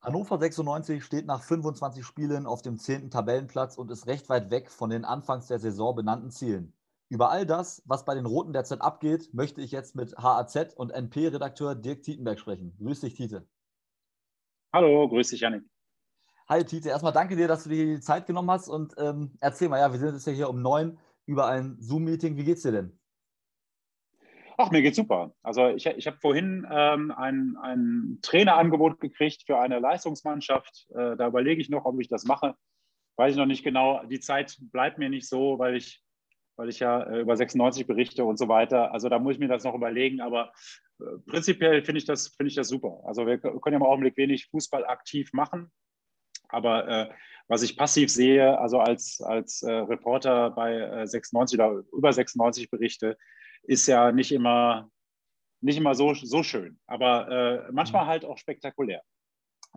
Hannover 96 steht nach 25 Spielen auf dem 10. Tabellenplatz und ist recht weit weg von den anfangs der Saison benannten Zielen. Über all das, was bei den Roten derzeit abgeht, möchte ich jetzt mit HAZ und NP-Redakteur Dirk Tietenberg sprechen. Grüß dich, Tite. Hallo, grüß dich, Janik. Hi, Tite. Erstmal danke dir, dass du dir die Zeit genommen hast und ähm, erzähl mal, ja, wir sind jetzt ja hier um neun über ein Zoom-Meeting. Wie geht's dir denn? Ach, mir geht's super. Also ich, ich habe vorhin ähm, ein, ein Trainerangebot gekriegt für eine Leistungsmannschaft. Äh, da überlege ich noch, ob ich das mache. Weiß ich noch nicht genau. Die Zeit bleibt mir nicht so, weil ich, weil ich ja äh, über 96 berichte und so weiter. Also da muss ich mir das noch überlegen. Aber äh, prinzipiell finde ich, das, find ich das super. Also wir können ja im Augenblick wenig Fußball aktiv machen. Aber äh, was ich passiv sehe, also als, als äh, Reporter bei 96 oder über 96 berichte, ist ja nicht immer, nicht immer so, so schön, aber äh, manchmal mhm. halt auch spektakulär.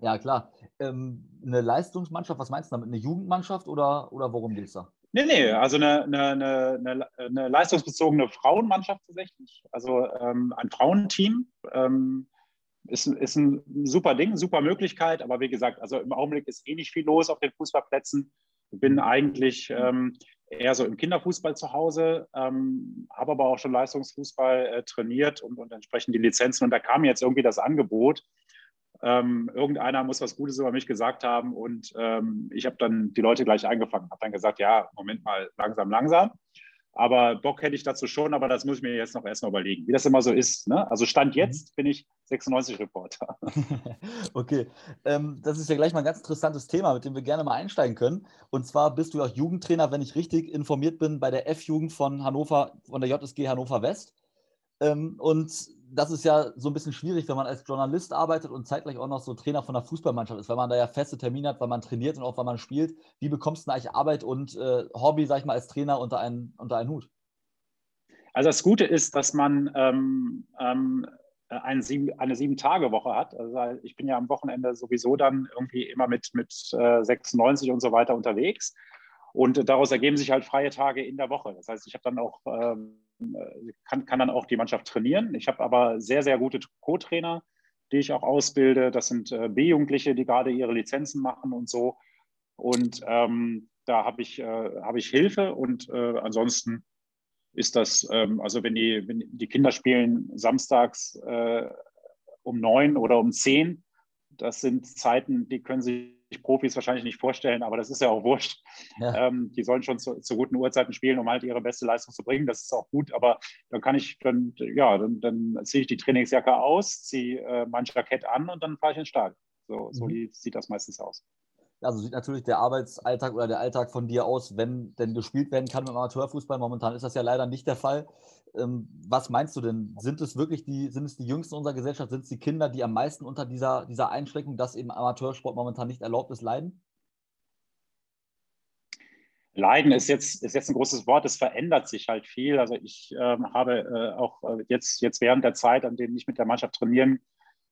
Ja, klar. Ähm, eine Leistungsmannschaft, was meinst du damit? Eine Jugendmannschaft oder, oder worum geht es da? Nee, nee, also eine, eine, eine, eine, leistungsbezogene Frauenmannschaft tatsächlich. Also ähm, ein Frauenteam ähm, ist, ist ein super Ding, super Möglichkeit. Aber wie gesagt, also im Augenblick ist eh nicht viel los auf den Fußballplätzen. Ich bin eigentlich ähm, eher so im Kinderfußball zu Hause, ähm, habe aber auch schon Leistungsfußball äh, trainiert und, und, entsprechend die Lizenzen. Und da kam jetzt irgendwie das Angebot. Ähm, irgendeiner muss was Gutes über mich gesagt haben und ähm, ich habe dann die Leute gleich eingefangen, habe dann gesagt, ja, Moment mal, langsam, langsam. Aber Bock hätte ich dazu schon, aber das muss ich mir jetzt noch erstmal überlegen, wie das immer so ist. Ne? Also Stand mhm. jetzt bin ich 96-Reporter. okay, ähm, das ist ja gleich mal ein ganz interessantes Thema, mit dem wir gerne mal einsteigen können. Und zwar bist du auch Jugendtrainer, wenn ich richtig informiert bin, bei der F-Jugend von Hannover, von der JSG Hannover West. Ähm, und das ist ja so ein bisschen schwierig, wenn man als Journalist arbeitet und zeitgleich auch noch so Trainer von der Fußballmannschaft ist, weil man da ja feste Termine hat, weil man trainiert und auch weil man spielt. Wie bekommst du eigentlich Arbeit und äh, Hobby, sag ich mal, als Trainer unter einen, unter einen Hut? Also das Gute ist, dass man ähm, ähm, eine, sieben, eine Sieben-Tage-Woche hat. Also ich bin ja am Wochenende sowieso dann irgendwie immer mit, mit äh, 96 und so weiter unterwegs. Und daraus ergeben sich halt freie Tage in der Woche. Das heißt, ich habe dann auch ähm, äh, kann, kann dann auch die Mannschaft trainieren. Ich habe aber sehr, sehr gute Co-Trainer, die ich auch ausbilde. Das sind äh, B-Jugendliche, die gerade ihre Lizenzen machen und so. Und ähm, da habe ich, äh, hab ich Hilfe und äh, ansonsten ist das, ähm, also wenn die, wenn die Kinder spielen samstags äh, um neun oder um zehn, das sind Zeiten, die können sich Profis wahrscheinlich nicht vorstellen, aber das ist ja auch wurscht. Ja. Ähm, die sollen schon zu, zu, guten Uhrzeiten spielen, um halt ihre beste Leistung zu bringen. Das ist auch gut, aber dann kann ich, dann, ja, dann, dann ziehe ich die Trainingsjacke aus, ziehe äh, mein Jackett an und dann fahre ich ins Stadion. So, so mhm. sieht das meistens aus. Also sieht natürlich der Arbeitsalltag oder der Alltag von dir aus, wenn denn gespielt werden kann im Amateurfußball. Momentan ist das ja leider nicht der Fall. Ähm, was meinst du denn? Sind es wirklich die, sind es die Jüngsten unserer Gesellschaft? Sind es die Kinder, die am meisten unter dieser, dieser Einschränkung, dass eben Amateursport momentan nicht erlaubt ist, leiden? Leiden ist jetzt, ist jetzt ein großes Wort, es verändert sich halt viel. Also ich ähm, habe äh, auch äh, jetzt, jetzt während der Zeit, an dem ich mit der Mannschaft trainieren,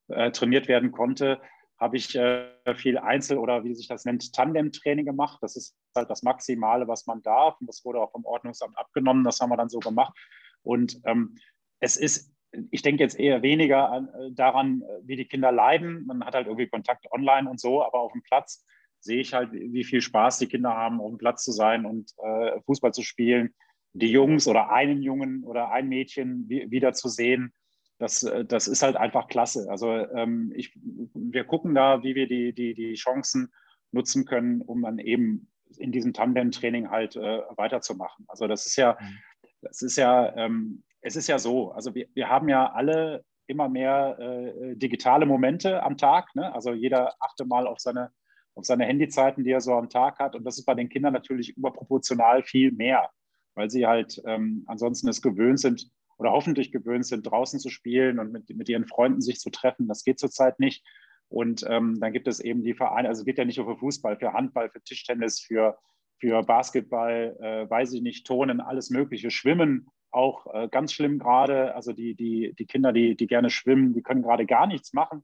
äh, trainiert werden konnte, habe ich äh, viel Einzel- oder wie sich das nennt, Tandem-Training gemacht. Das ist halt das Maximale, was man darf. Und das wurde auch vom Ordnungsamt abgenommen. Das haben wir dann so gemacht. Und ähm, es ist, ich denke jetzt eher weniger an, äh, daran, wie die Kinder leiden. Man hat halt irgendwie Kontakt online und so, aber auf dem Platz sehe ich halt, wie viel Spaß die Kinder haben, auf dem Platz zu sein und äh, Fußball zu spielen. Die Jungs oder einen Jungen oder ein Mädchen wieder zu sehen, das, äh, das ist halt einfach klasse. Also ähm, ich, wir gucken da, wie wir die, die, die Chancen nutzen können, um dann eben in diesem Tandem-Training halt äh, weiterzumachen. Also das ist ja, mhm. Das ist ja, ähm, es ist ja so, also wir, wir haben ja alle immer mehr äh, digitale Momente am Tag. Ne? Also jeder achte mal auf seine, auf seine Handyzeiten, die er so am Tag hat. Und das ist bei den Kindern natürlich überproportional viel mehr, weil sie halt ähm, ansonsten es gewöhnt sind oder hoffentlich gewöhnt sind, draußen zu spielen und mit, mit ihren Freunden sich zu treffen. Das geht zurzeit nicht. Und ähm, dann gibt es eben die Vereine, also es geht ja nicht nur für Fußball, für Handball, für Tischtennis, für für Basketball, äh, weiß ich nicht, Turnen, alles Mögliche. Schwimmen auch äh, ganz schlimm gerade. Also die, die, die Kinder, die, die gerne schwimmen, die können gerade gar nichts machen.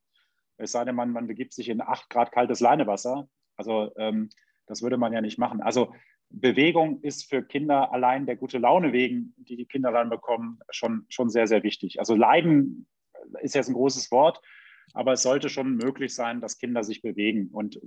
Es sei denn, man, man begibt sich in acht Grad kaltes Leinewasser. Also ähm, das würde man ja nicht machen. Also Bewegung ist für Kinder allein der gute Laune wegen, die die Kinder dann bekommen, schon, schon sehr, sehr wichtig. Also Leiden ist jetzt ein großes Wort. Aber es sollte schon möglich sein, dass Kinder sich bewegen. Und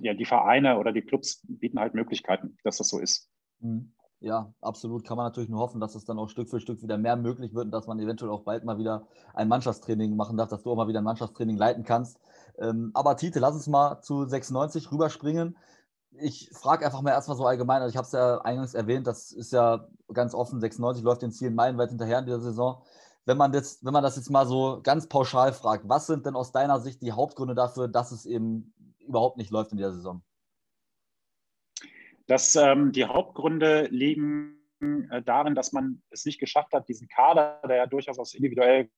ja, die Vereine oder die Clubs bieten halt Möglichkeiten, dass das so ist. Mhm. Ja, absolut. Kann man natürlich nur hoffen, dass es dann auch Stück für Stück wieder mehr möglich wird und dass man eventuell auch bald mal wieder ein Mannschaftstraining machen darf, dass du auch mal wieder ein Mannschaftstraining leiten kannst. Ähm, aber Tite, lass uns mal zu 96 rüberspringen. Ich frage einfach mal erstmal so allgemein, also ich habe es ja eingangs erwähnt, das ist ja ganz offen, 96 läuft den Zielen meilenweit hinterher in dieser Saison. Wenn man, jetzt, wenn man das jetzt mal so ganz pauschal fragt, was sind denn aus deiner Sicht die Hauptgründe dafür, dass es eben überhaupt nicht läuft in dieser Saison? dass ähm, die Hauptgründe liegen äh, darin, dass man es nicht geschafft hat, diesen Kader, der ja durchaus aus individuell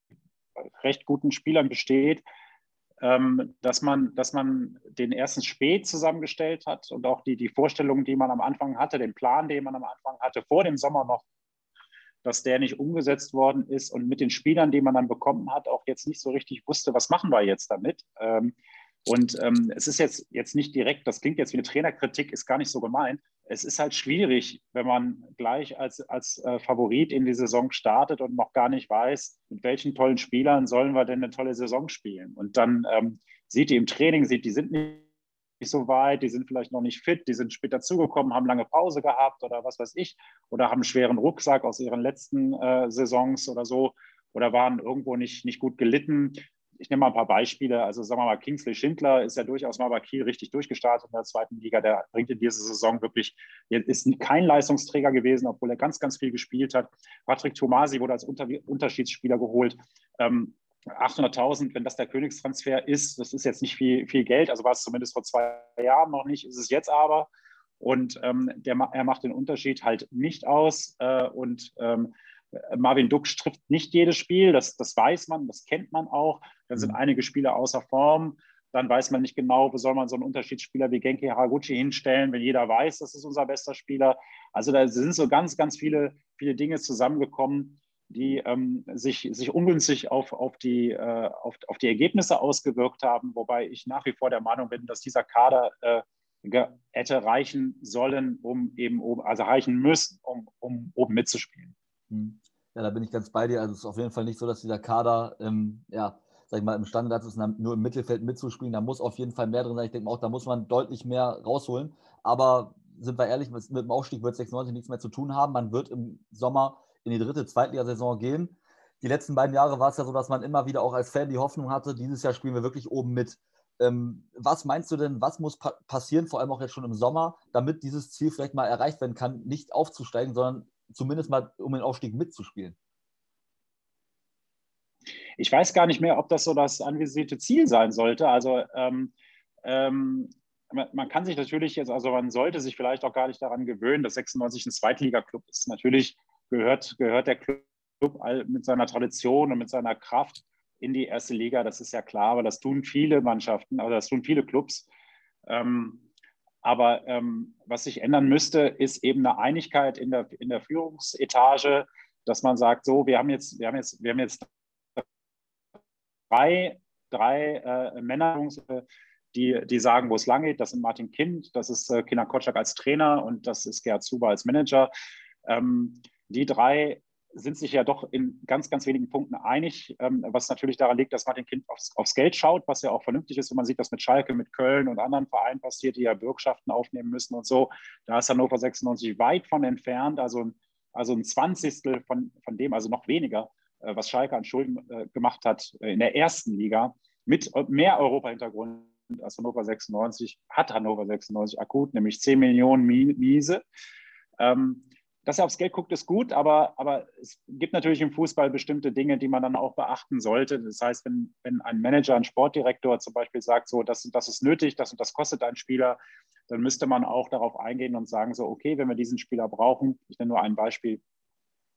recht guten Spielern besteht, dass, man, dass man den ersten Spät zusammengestellt hat und auch die, die Vorstellungen, die man am Anfang hatte, den Plan, den man am Anfang hatte, vor dem Sommer noch, dass der nicht umgesetzt worden ist und mit den Spielern, die man dann bekommen hat, auch jetzt nicht so richtig wusste, was machen wir jetzt damit. Und ähm, es ist jetzt, jetzt nicht direkt, das klingt jetzt wie eine Trainerkritik, ist gar nicht so gemeint. Es ist halt schwierig, wenn man gleich als, als äh, Favorit in die Saison startet und noch gar nicht weiß, mit welchen tollen Spielern sollen wir denn eine tolle Saison spielen. Und dann ähm, sieht die im Training, sieht, die sind nicht so weit, die sind vielleicht noch nicht fit, die sind später zugekommen, haben lange Pause gehabt oder was weiß ich, oder haben einen schweren Rucksack aus ihren letzten äh, Saisons oder so, oder waren irgendwo nicht, nicht gut gelitten ich nehme mal ein paar Beispiele. Also sagen wir mal, Kingsley Schindler ist ja durchaus mal bei Kiel richtig durchgestartet in der zweiten Liga. Der bringt in dieser Saison wirklich, ist kein Leistungsträger gewesen, obwohl er ganz, ganz viel gespielt hat. Patrick Tomasi wurde als Unter Unterschiedsspieler geholt. Ähm, 800.000, wenn das der Königstransfer ist, das ist jetzt nicht viel, viel Geld, also war es zumindest vor zwei Jahren noch nicht, ist es jetzt aber. Und ähm, der, er macht den Unterschied halt nicht aus. Äh, und ähm, Marvin Duksch trifft nicht jedes Spiel, das, das weiß man, das kennt man auch. Dann sind mhm. einige Spieler außer Form. Dann weiß man nicht genau, wo soll man so einen Unterschiedsspieler wie Genki Haraguchi hinstellen, wenn jeder weiß, das ist unser bester Spieler. Also da sind so ganz, ganz viele, viele Dinge zusammengekommen, die ähm, sich, sich ungünstig auf, auf, die, äh, auf, auf die Ergebnisse ausgewirkt haben, wobei ich nach wie vor der Meinung bin, dass dieser Kader äh, hätte reichen sollen, um eben oben, also reichen müssen, um, um oben mitzuspielen. Ja, da bin ich ganz bei dir. Also es ist auf jeden Fall nicht so, dass dieser Kader, ähm, ja, sag ich mal, imstande dazu ist, nur im Mittelfeld mitzuspielen. Da muss auf jeden Fall mehr drin sein. Ich denke auch, da muss man deutlich mehr rausholen. Aber sind wir ehrlich, mit, mit dem Aufstieg wird 96 nichts mehr zu tun haben. Man wird im Sommer in die dritte Zweitligasaison gehen. Die letzten beiden Jahre war es ja so, dass man immer wieder auch als Fan die Hoffnung hatte, dieses Jahr spielen wir wirklich oben mit. Ähm, was meinst du denn, was muss pa passieren, vor allem auch jetzt schon im Sommer, damit dieses Ziel vielleicht mal erreicht werden kann, nicht aufzusteigen, sondern zumindest mal um den Aufstieg mitzuspielen? Ich weiß gar nicht mehr, ob das so das anvisierte Ziel sein sollte. Also ähm, ähm, man kann sich natürlich jetzt, also man sollte sich vielleicht auch gar nicht daran gewöhnen, dass 96 ein Zweitliga-Club ist. Natürlich gehört, gehört der Club mit seiner Tradition und mit seiner Kraft in die erste Liga. Das ist ja klar, aber das tun viele Mannschaften, also das tun viele Clubs. Ähm, aber ähm, was sich ändern müsste, ist eben eine Einigkeit in der, in der Führungsetage, dass man sagt, so, wir haben jetzt, wir haben jetzt, wir haben jetzt drei, drei äh, Männer, die, die sagen, wo es lang geht. Das sind Martin Kind, das ist äh, Kinder Kotschak als Trainer und das ist Gerhard Zuber als Manager. Ähm, die drei sind sich ja doch in ganz, ganz wenigen Punkten einig, ähm, was natürlich daran liegt, dass Martin Kind aufs, aufs, Geld schaut, was ja auch vernünftig ist, wenn man sieht, was mit Schalke, mit Köln und anderen Vereinen passiert, die ja Bürgschaften aufnehmen müssen und so. Da ist Hannover 96 weit von entfernt, also, also ein Zwanzigstel von, von dem, also noch weniger, äh, was Schalke an Schulden äh, gemacht hat äh, in der ersten Liga mit mehr Europa-Hintergrund als Hannover 96, hat Hannover 96 akut, nämlich 10 Millionen Miese. Ähm, dass er aufs Geld guckt, ist gut, aber, aber es gibt natürlich im Fußball bestimmte Dinge, die man dann auch beachten sollte. Das heißt, wenn, wenn ein Manager, ein Sportdirektor zum Beispiel sagt, so, das, das ist nötig, das und das kostet ein Spieler, dann müsste man auch darauf eingehen und sagen, so, okay, wenn wir diesen Spieler brauchen, ich nenne nur ein Beispiel,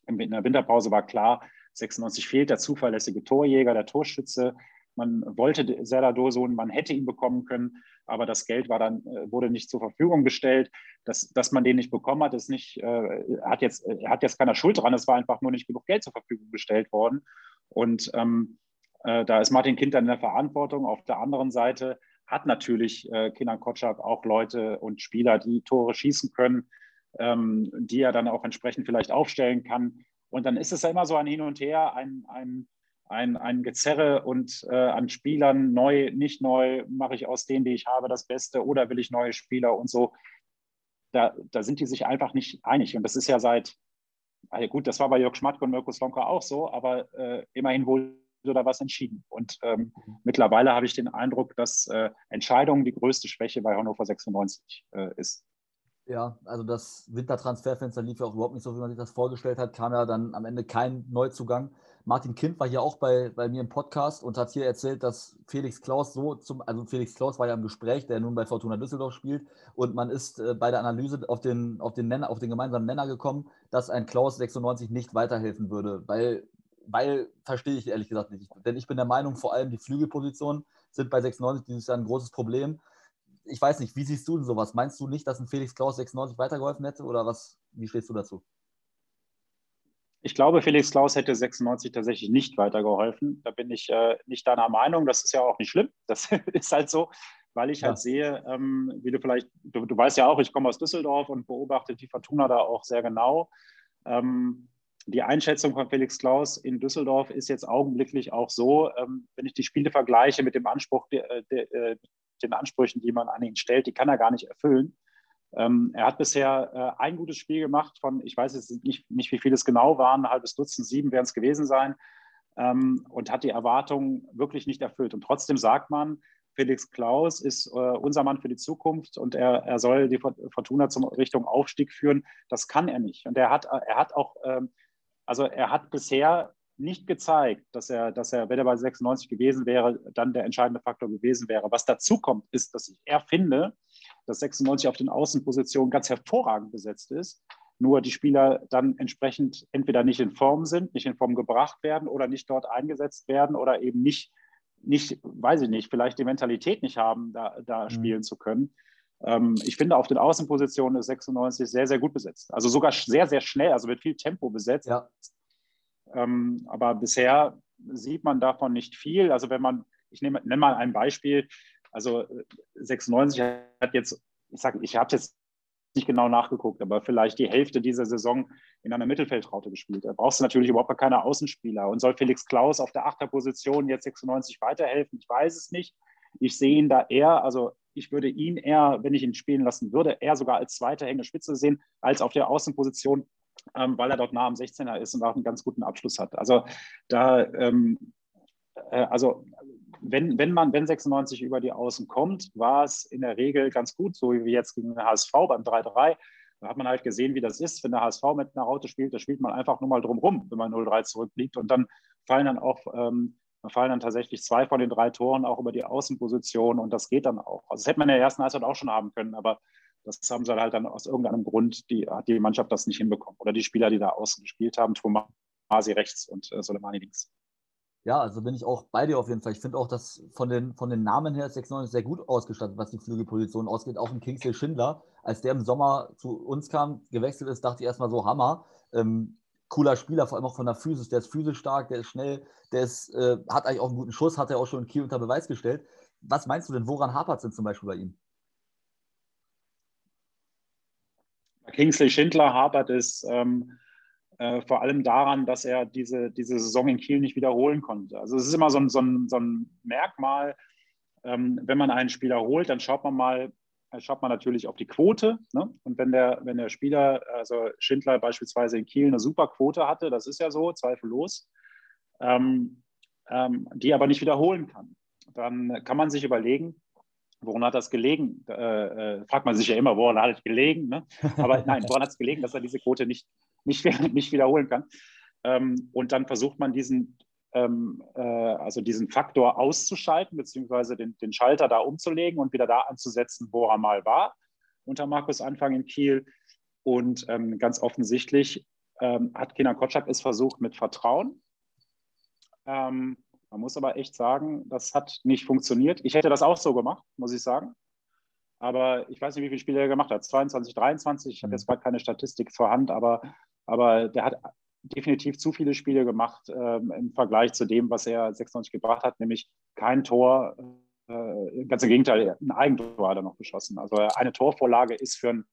in der Winterpause war klar, 96 fehlt der zuverlässige Torjäger, der Torschütze, man wollte Serdar Dursun, man hätte ihn bekommen können, aber das Geld war dann, äh, wurde nicht zur Verfügung gestellt. Dass, dass man den nicht bekommen hat, ist nicht, äh, hat, jetzt, äh, hat jetzt keiner Schuld dran, es war einfach nur nicht genug Geld zur Verfügung gestellt worden. Und ähm, äh, da ist Martin Kind dann in der Verantwortung. Auf der anderen Seite hat natürlich äh, Kinan Kotschak auch Leute und Spieler, die Tore schießen können, ähm, die er dann auch entsprechend vielleicht aufstellen kann. Und dann ist es ja immer so ein Hin und Her, ein, ein ein, ein Gezerre und äh, an Spielern neu, nicht neu, mache ich aus denen, die ich habe, das Beste oder will ich neue Spieler und so. Da, da sind die sich einfach nicht einig. Und das ist ja seit, also gut, das war bei Jörg Schmatke und Mirko Slonka auch so, aber äh, immerhin wurde da was entschieden. Und ähm, mhm. mittlerweile habe ich den Eindruck, dass äh, Entscheidungen die größte Schwäche bei Hannover 96 äh, ist. Ja, also das Wintertransferfenster lief ja auch überhaupt nicht so, wie man sich das vorgestellt hat. Kam ja dann am Ende kein Neuzugang. Martin Kind war hier auch bei, bei mir im Podcast und hat hier erzählt, dass Felix Klaus so zum, also Felix Klaus war ja im Gespräch, der nun bei Fortuna Düsseldorf spielt und man ist äh, bei der Analyse auf den, auf, den Nenner, auf den gemeinsamen Nenner gekommen, dass ein Klaus 96 nicht weiterhelfen würde, weil, weil verstehe ich ehrlich gesagt nicht. Denn ich bin der Meinung, vor allem die Flügelpositionen sind bei 96 dieses Jahr ein großes Problem. Ich weiß nicht, wie siehst du denn sowas? Meinst du nicht, dass ein Felix Klaus 96 weitergeholfen hätte oder was? Wie stehst du dazu? Ich glaube, Felix Klaus hätte 96 tatsächlich nicht weitergeholfen. Da bin ich äh, nicht deiner Meinung. Das ist ja auch nicht schlimm. Das ist halt so, weil ich halt ja. halt sehe, ähm, wie du vielleicht, du, du, weißt ja auch, ich komme aus Düsseldorf und beobachte die Fortuna da auch sehr genau. Ähm, die Einschätzung von Felix Klaus in Düsseldorf ist jetzt augenblicklich auch so, ähm, wenn ich die Spiele vergleiche mit dem Anspruch, de, de, de, den Ansprüchen, die man an ihn stellt, die kann er gar nicht erfüllen. Ähm, er hat bisher äh, ein gutes Spiel gemacht von, ich weiß jetzt nicht, nicht wie viele es genau waren, ein halbes Dutzend, sieben werden es gewesen sein, ähm, und hat die Erwartungen wirklich nicht erfüllt. Und trotzdem sagt man, Felix Klaus ist äh, unser Mann für die Zukunft und er, er soll die Fortuna zum Richtung Aufstieg führen. Das kann er nicht. Und er hat, er hat auch, ähm, also er hat bisher nicht gezeigt, dass er, dass er, wenn er bei 96 gewesen wäre, dann der entscheidende Faktor gewesen wäre. Was dazu kommt, ist, dass ich er finde, dass 96 auf den Außenpositionen ganz hervorragend besetzt ist. Nur die Spieler dann entsprechend entweder nicht in Form sind, nicht in Form gebracht werden oder nicht dort eingesetzt werden oder eben nicht, nicht weiß ich nicht, vielleicht die Mentalität nicht haben, da, da mhm. spielen zu können. Ähm, ich finde, auf den Außenpositionen ist 96 sehr, sehr gut besetzt. Also sogar sehr, sehr schnell, also mit viel Tempo besetzt. Ja. Ähm, aber bisher sieht man davon nicht viel. Also wenn man, ich nehme, nenne mal ein Beispiel, also 96 äh, hat jetzt, ich sage, ich habe jetzt nicht genau nachgeguckt, aber vielleicht die Hälfte dieser Saison in einer Mittelfeldraute gespielt. Da brauchst du natürlich überhaupt keine Außenspieler. Und soll Felix Klaus auf der Achterposition jetzt 96 weiterhelfen? Ich weiß es nicht. Ich sehe ihn da eher, also ich würde ihn eher, wenn ich ihn spielen lassen würde, eher sogar als zweite hängende Spitze sehen, als auf der Außenposition, ähm, weil er dort nah am 16er ist und auch einen ganz guten Abschluss hat. Also da, ähm, äh, also wenn, wenn man, wenn 96 über die Außen kommt, war es in der Regel ganz gut, so wie jetzt gegen den HSV beim 3-3. Da hat man halt gesehen, wie das ist, wenn der HSV mit einer Raute spielt, da spielt man einfach nur mal drum rum, wenn man 0-3 zurückliegt. Und dann fallen dann auch, ähm, fallen dann tatsächlich zwei von den drei Toren auch über die Außenposition und das geht dann auch. Also das hätte man in der ersten Halbzeit auch schon haben können, aber das haben sie halt dann aus irgendeinem Grund, die, hat die Mannschaft das nicht hinbekommen. Oder die Spieler, die da außen gespielt haben, Tomasi rechts und äh, Soleimani links. Ja, also bin ich auch bei dir auf jeden Fall. Ich finde auch, dass von den, von den Namen her 96 sehr gut ausgestattet, was die Flügelposition ausgeht. Auch ein Kingsley Schindler, als der im Sommer zu uns kam, gewechselt ist, dachte ich erstmal so, Hammer. Ähm, cooler Spieler, vor allem auch von der Physis. Der ist physisch stark, der ist schnell, der ist, äh, hat eigentlich auch einen guten Schuss, hat er auch schon in Kiel unter Beweis gestellt. Was meinst du denn, woran hapert es denn zum Beispiel bei ihm? Kingsley Schindler hapert es. Ähm äh, vor allem daran, dass er diese, diese Saison in Kiel nicht wiederholen konnte. Also es ist immer so ein, so ein, so ein Merkmal, ähm, wenn man einen Spieler holt, dann schaut man mal, äh, schaut man natürlich auf die Quote. Ne? Und wenn der, wenn der Spieler, also Schindler beispielsweise in Kiel eine super Quote hatte, das ist ja so, zweifellos, ähm, ähm, die aber nicht wiederholen kann, dann kann man sich überlegen, Woran hat das gelegen? Äh, äh, fragt man sich ja immer, woran hat es gelegen? Ne? Aber nein, woran hat es gelegen, dass er diese Quote nicht, nicht, nicht wiederholen kann? Ähm, und dann versucht man diesen, ähm, äh, also diesen Faktor auszuschalten, beziehungsweise den, den Schalter da umzulegen und wieder da anzusetzen, wo er mal war, unter Markus Anfang in Kiel. Und ähm, ganz offensichtlich ähm, hat Kenan Kotschap es versucht mit Vertrauen. Ähm, man muss aber echt sagen, das hat nicht funktioniert. Ich hätte das auch so gemacht, muss ich sagen. Aber ich weiß nicht, wie viele Spiele er gemacht hat. 22, 23. Ich habe jetzt gerade keine Statistik zur Hand, aber, aber der hat definitiv zu viele Spiele gemacht ähm, im Vergleich zu dem, was er 96 gebracht hat, nämlich kein Tor. Äh, ganz im Gegenteil, ein Eigentor hat er noch geschossen. Also eine Torvorlage ist für ein,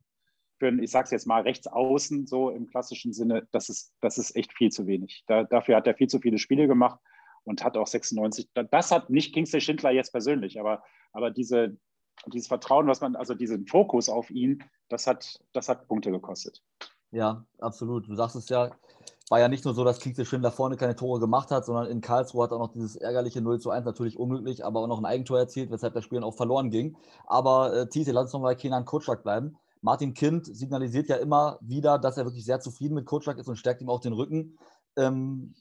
für ein ich sage es jetzt mal, rechts außen, so im klassischen Sinne, das ist, das ist echt viel zu wenig. Da, dafür hat er viel zu viele Spiele gemacht. und hat auch 96. Das hat nicht Kingsley Schindler jetzt persönlich, aber, aber diese, dieses Vertrauen, was man, also diesen Fokus auf ihn, das hat, das hat Punkte gekostet. Ja, absolut. Du sagst es ja, war ja nicht nur so, dass Kingsley Schindler vorne keine Tore gemacht hat, sondern in Karlsruhe hat auch noch dieses ärgerliche 0 zu 1, natürlich unglücklich, aber auch noch ein Eigentor erzielt, weshalb das Spiel dann auch verloren ging. Aber äh, Tite, lass uns nochmal bei Kenan Kutschak bleiben. Martin Kind signalisiert ja immer wieder, dass er wirklich sehr zufrieden mit Kutschak ist und stärkt ihm auch den Rücken. Ähm,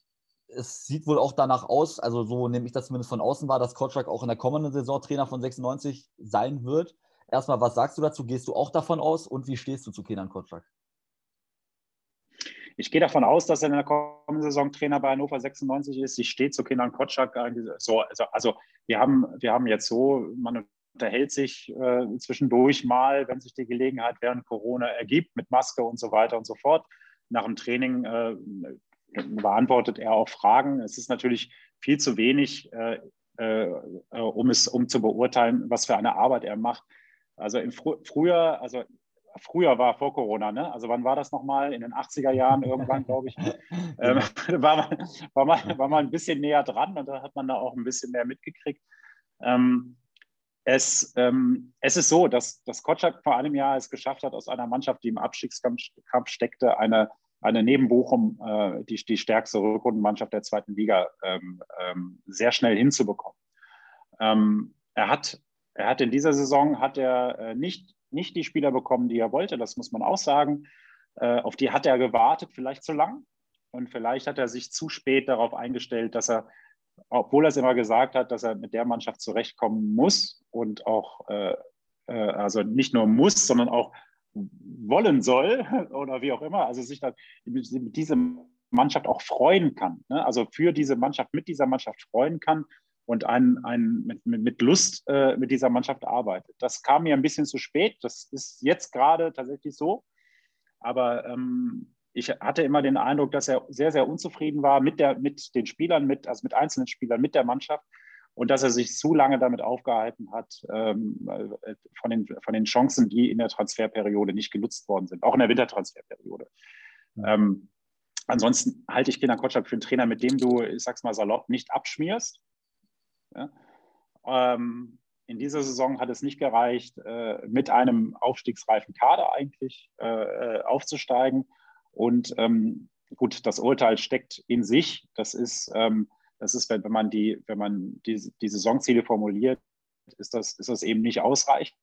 es sieht wohl auch danach aus, also so nehme ich das zumindest von außen wahr, dass Kotschak auch in der kommenden Saison Trainer von 96 sein wird. Erstmal, was sagst du dazu? Gehst du auch davon aus und wie stehst du zu Kenan Kotschak? Ich gehe davon aus, dass er in der kommenden Saison Trainer bei Hannover 96 ist. Ich stehe zu Kindern Kotschak. So, also, also wir, haben, wir haben jetzt so, man unterhält sich äh, zwischendurch mal, wenn sich die Gelegenheit während Corona ergibt, mit Maske und so weiter und so fort. Nach dem Training äh, beantwortet er auch Fragen. Es ist natürlich viel zu wenig, äh, äh, um es um zu beurteilen, was für eine Arbeit er macht. Also im Fr früher, also früher war vor Corona, ne? Also wann war das nochmal? In den 80er Jahren irgendwann, glaube ich. Ähm, war, man, war, man, war man ein bisschen näher dran und da hat man da auch ein bisschen mehr mitgekriegt. Ähm, es, ähm, es ist so, dass, dass Kotschak vor einem Jahr es geschafft hat, aus einer Mannschaft, die im Abstiegskampf steckte, eine, eine neben Bochum äh, die, die stärkste Rückrundenmannschaft der zweiten Liga ähm, ähm, sehr schnell hinzubekommen. Ähm, er, hat, er hat in dieser Saison hat er äh, nicht nicht die Spieler bekommen, die er wollte. Das muss man auch sagen. Äh, auf die hat er gewartet, vielleicht zu lang. Und vielleicht hat er sich zu spät darauf eingestellt, dass er, obwohl er es immer gesagt hat, dass er mit der Mannschaft zurechtkommen muss und auch, äh, äh, also nicht nur muss, sondern auch wollen soll oder wie auch immer, also sich mit, mit dieser Mannschaft auch freuen kann. Ne? Also für diese Mannschaft, mit dieser Mannschaft freuen kann und ein, ein, mit, mit Lust äh, mit dieser Mannschaft arbeitet. Das kam mir ein bisschen zu spät. Das ist jetzt gerade tatsächlich so. Aber ähm, ich hatte immer den Eindruck, dass er sehr, sehr unzufrieden war mit, der, mit den Spielern, mit, also mit einzelnen Spielern, mit der Mannschaft und dass er sich zu lange damit aufgehalten hat, ähm, äh, von, den, von den Chancen, die in der Transferperiode nicht genutzt worden sind, auch in der Wintertransferperiode. Mhm. Ähm, ansonsten halte ich Kinder Kotschap für einen Trainer, mit dem du, ich sag's mal salopp, nicht abschmierst, ja? Ähm, in dieser Saison hat es nicht gereicht, äh, mit einem aufstiegsreifen Kader eigentlich äh, äh, aufzusteigen. Und ähm, gut, das Urteil steckt in sich. Das ist, ähm, das ist wenn, wenn man, die, wenn man die, die Saisonziele formuliert, ist das, ist das eben nicht ausreichend.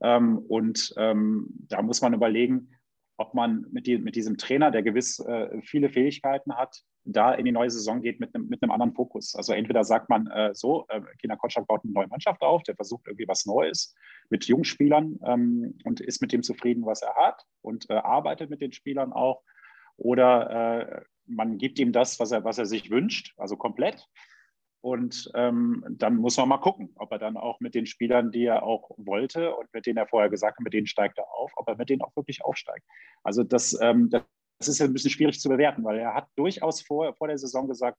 Ähm, und ähm, da muss man überlegen, ob man mit, die, mit diesem Trainer, der gewiss äh, viele Fähigkeiten hat, da in die neue Saison geht mit einem, mit einem anderen Fokus. Also entweder sagt man äh, so, äh, Kina Kotschak baut eine neue Mannschaft auf, der versucht irgendwie was Neues mit Jungspielern ähm, und ist mit dem zufrieden, was er hat und äh, arbeitet mit den Spielern auch. Oder äh, man gibt ihm das, was er, was er sich wünscht, also komplett. Und ähm, dann muss man mal gucken, ob er dann auch mit den Spielern, die er auch wollte und mit denen er vorher gesagt hat, mit denen steigt er auf, ob er mit denen auch wirklich aufsteigt. Also das, ähm, das ist ja ein bisschen schwierig zu bewerten, weil er hat durchaus vor, vor der Saison gesagt,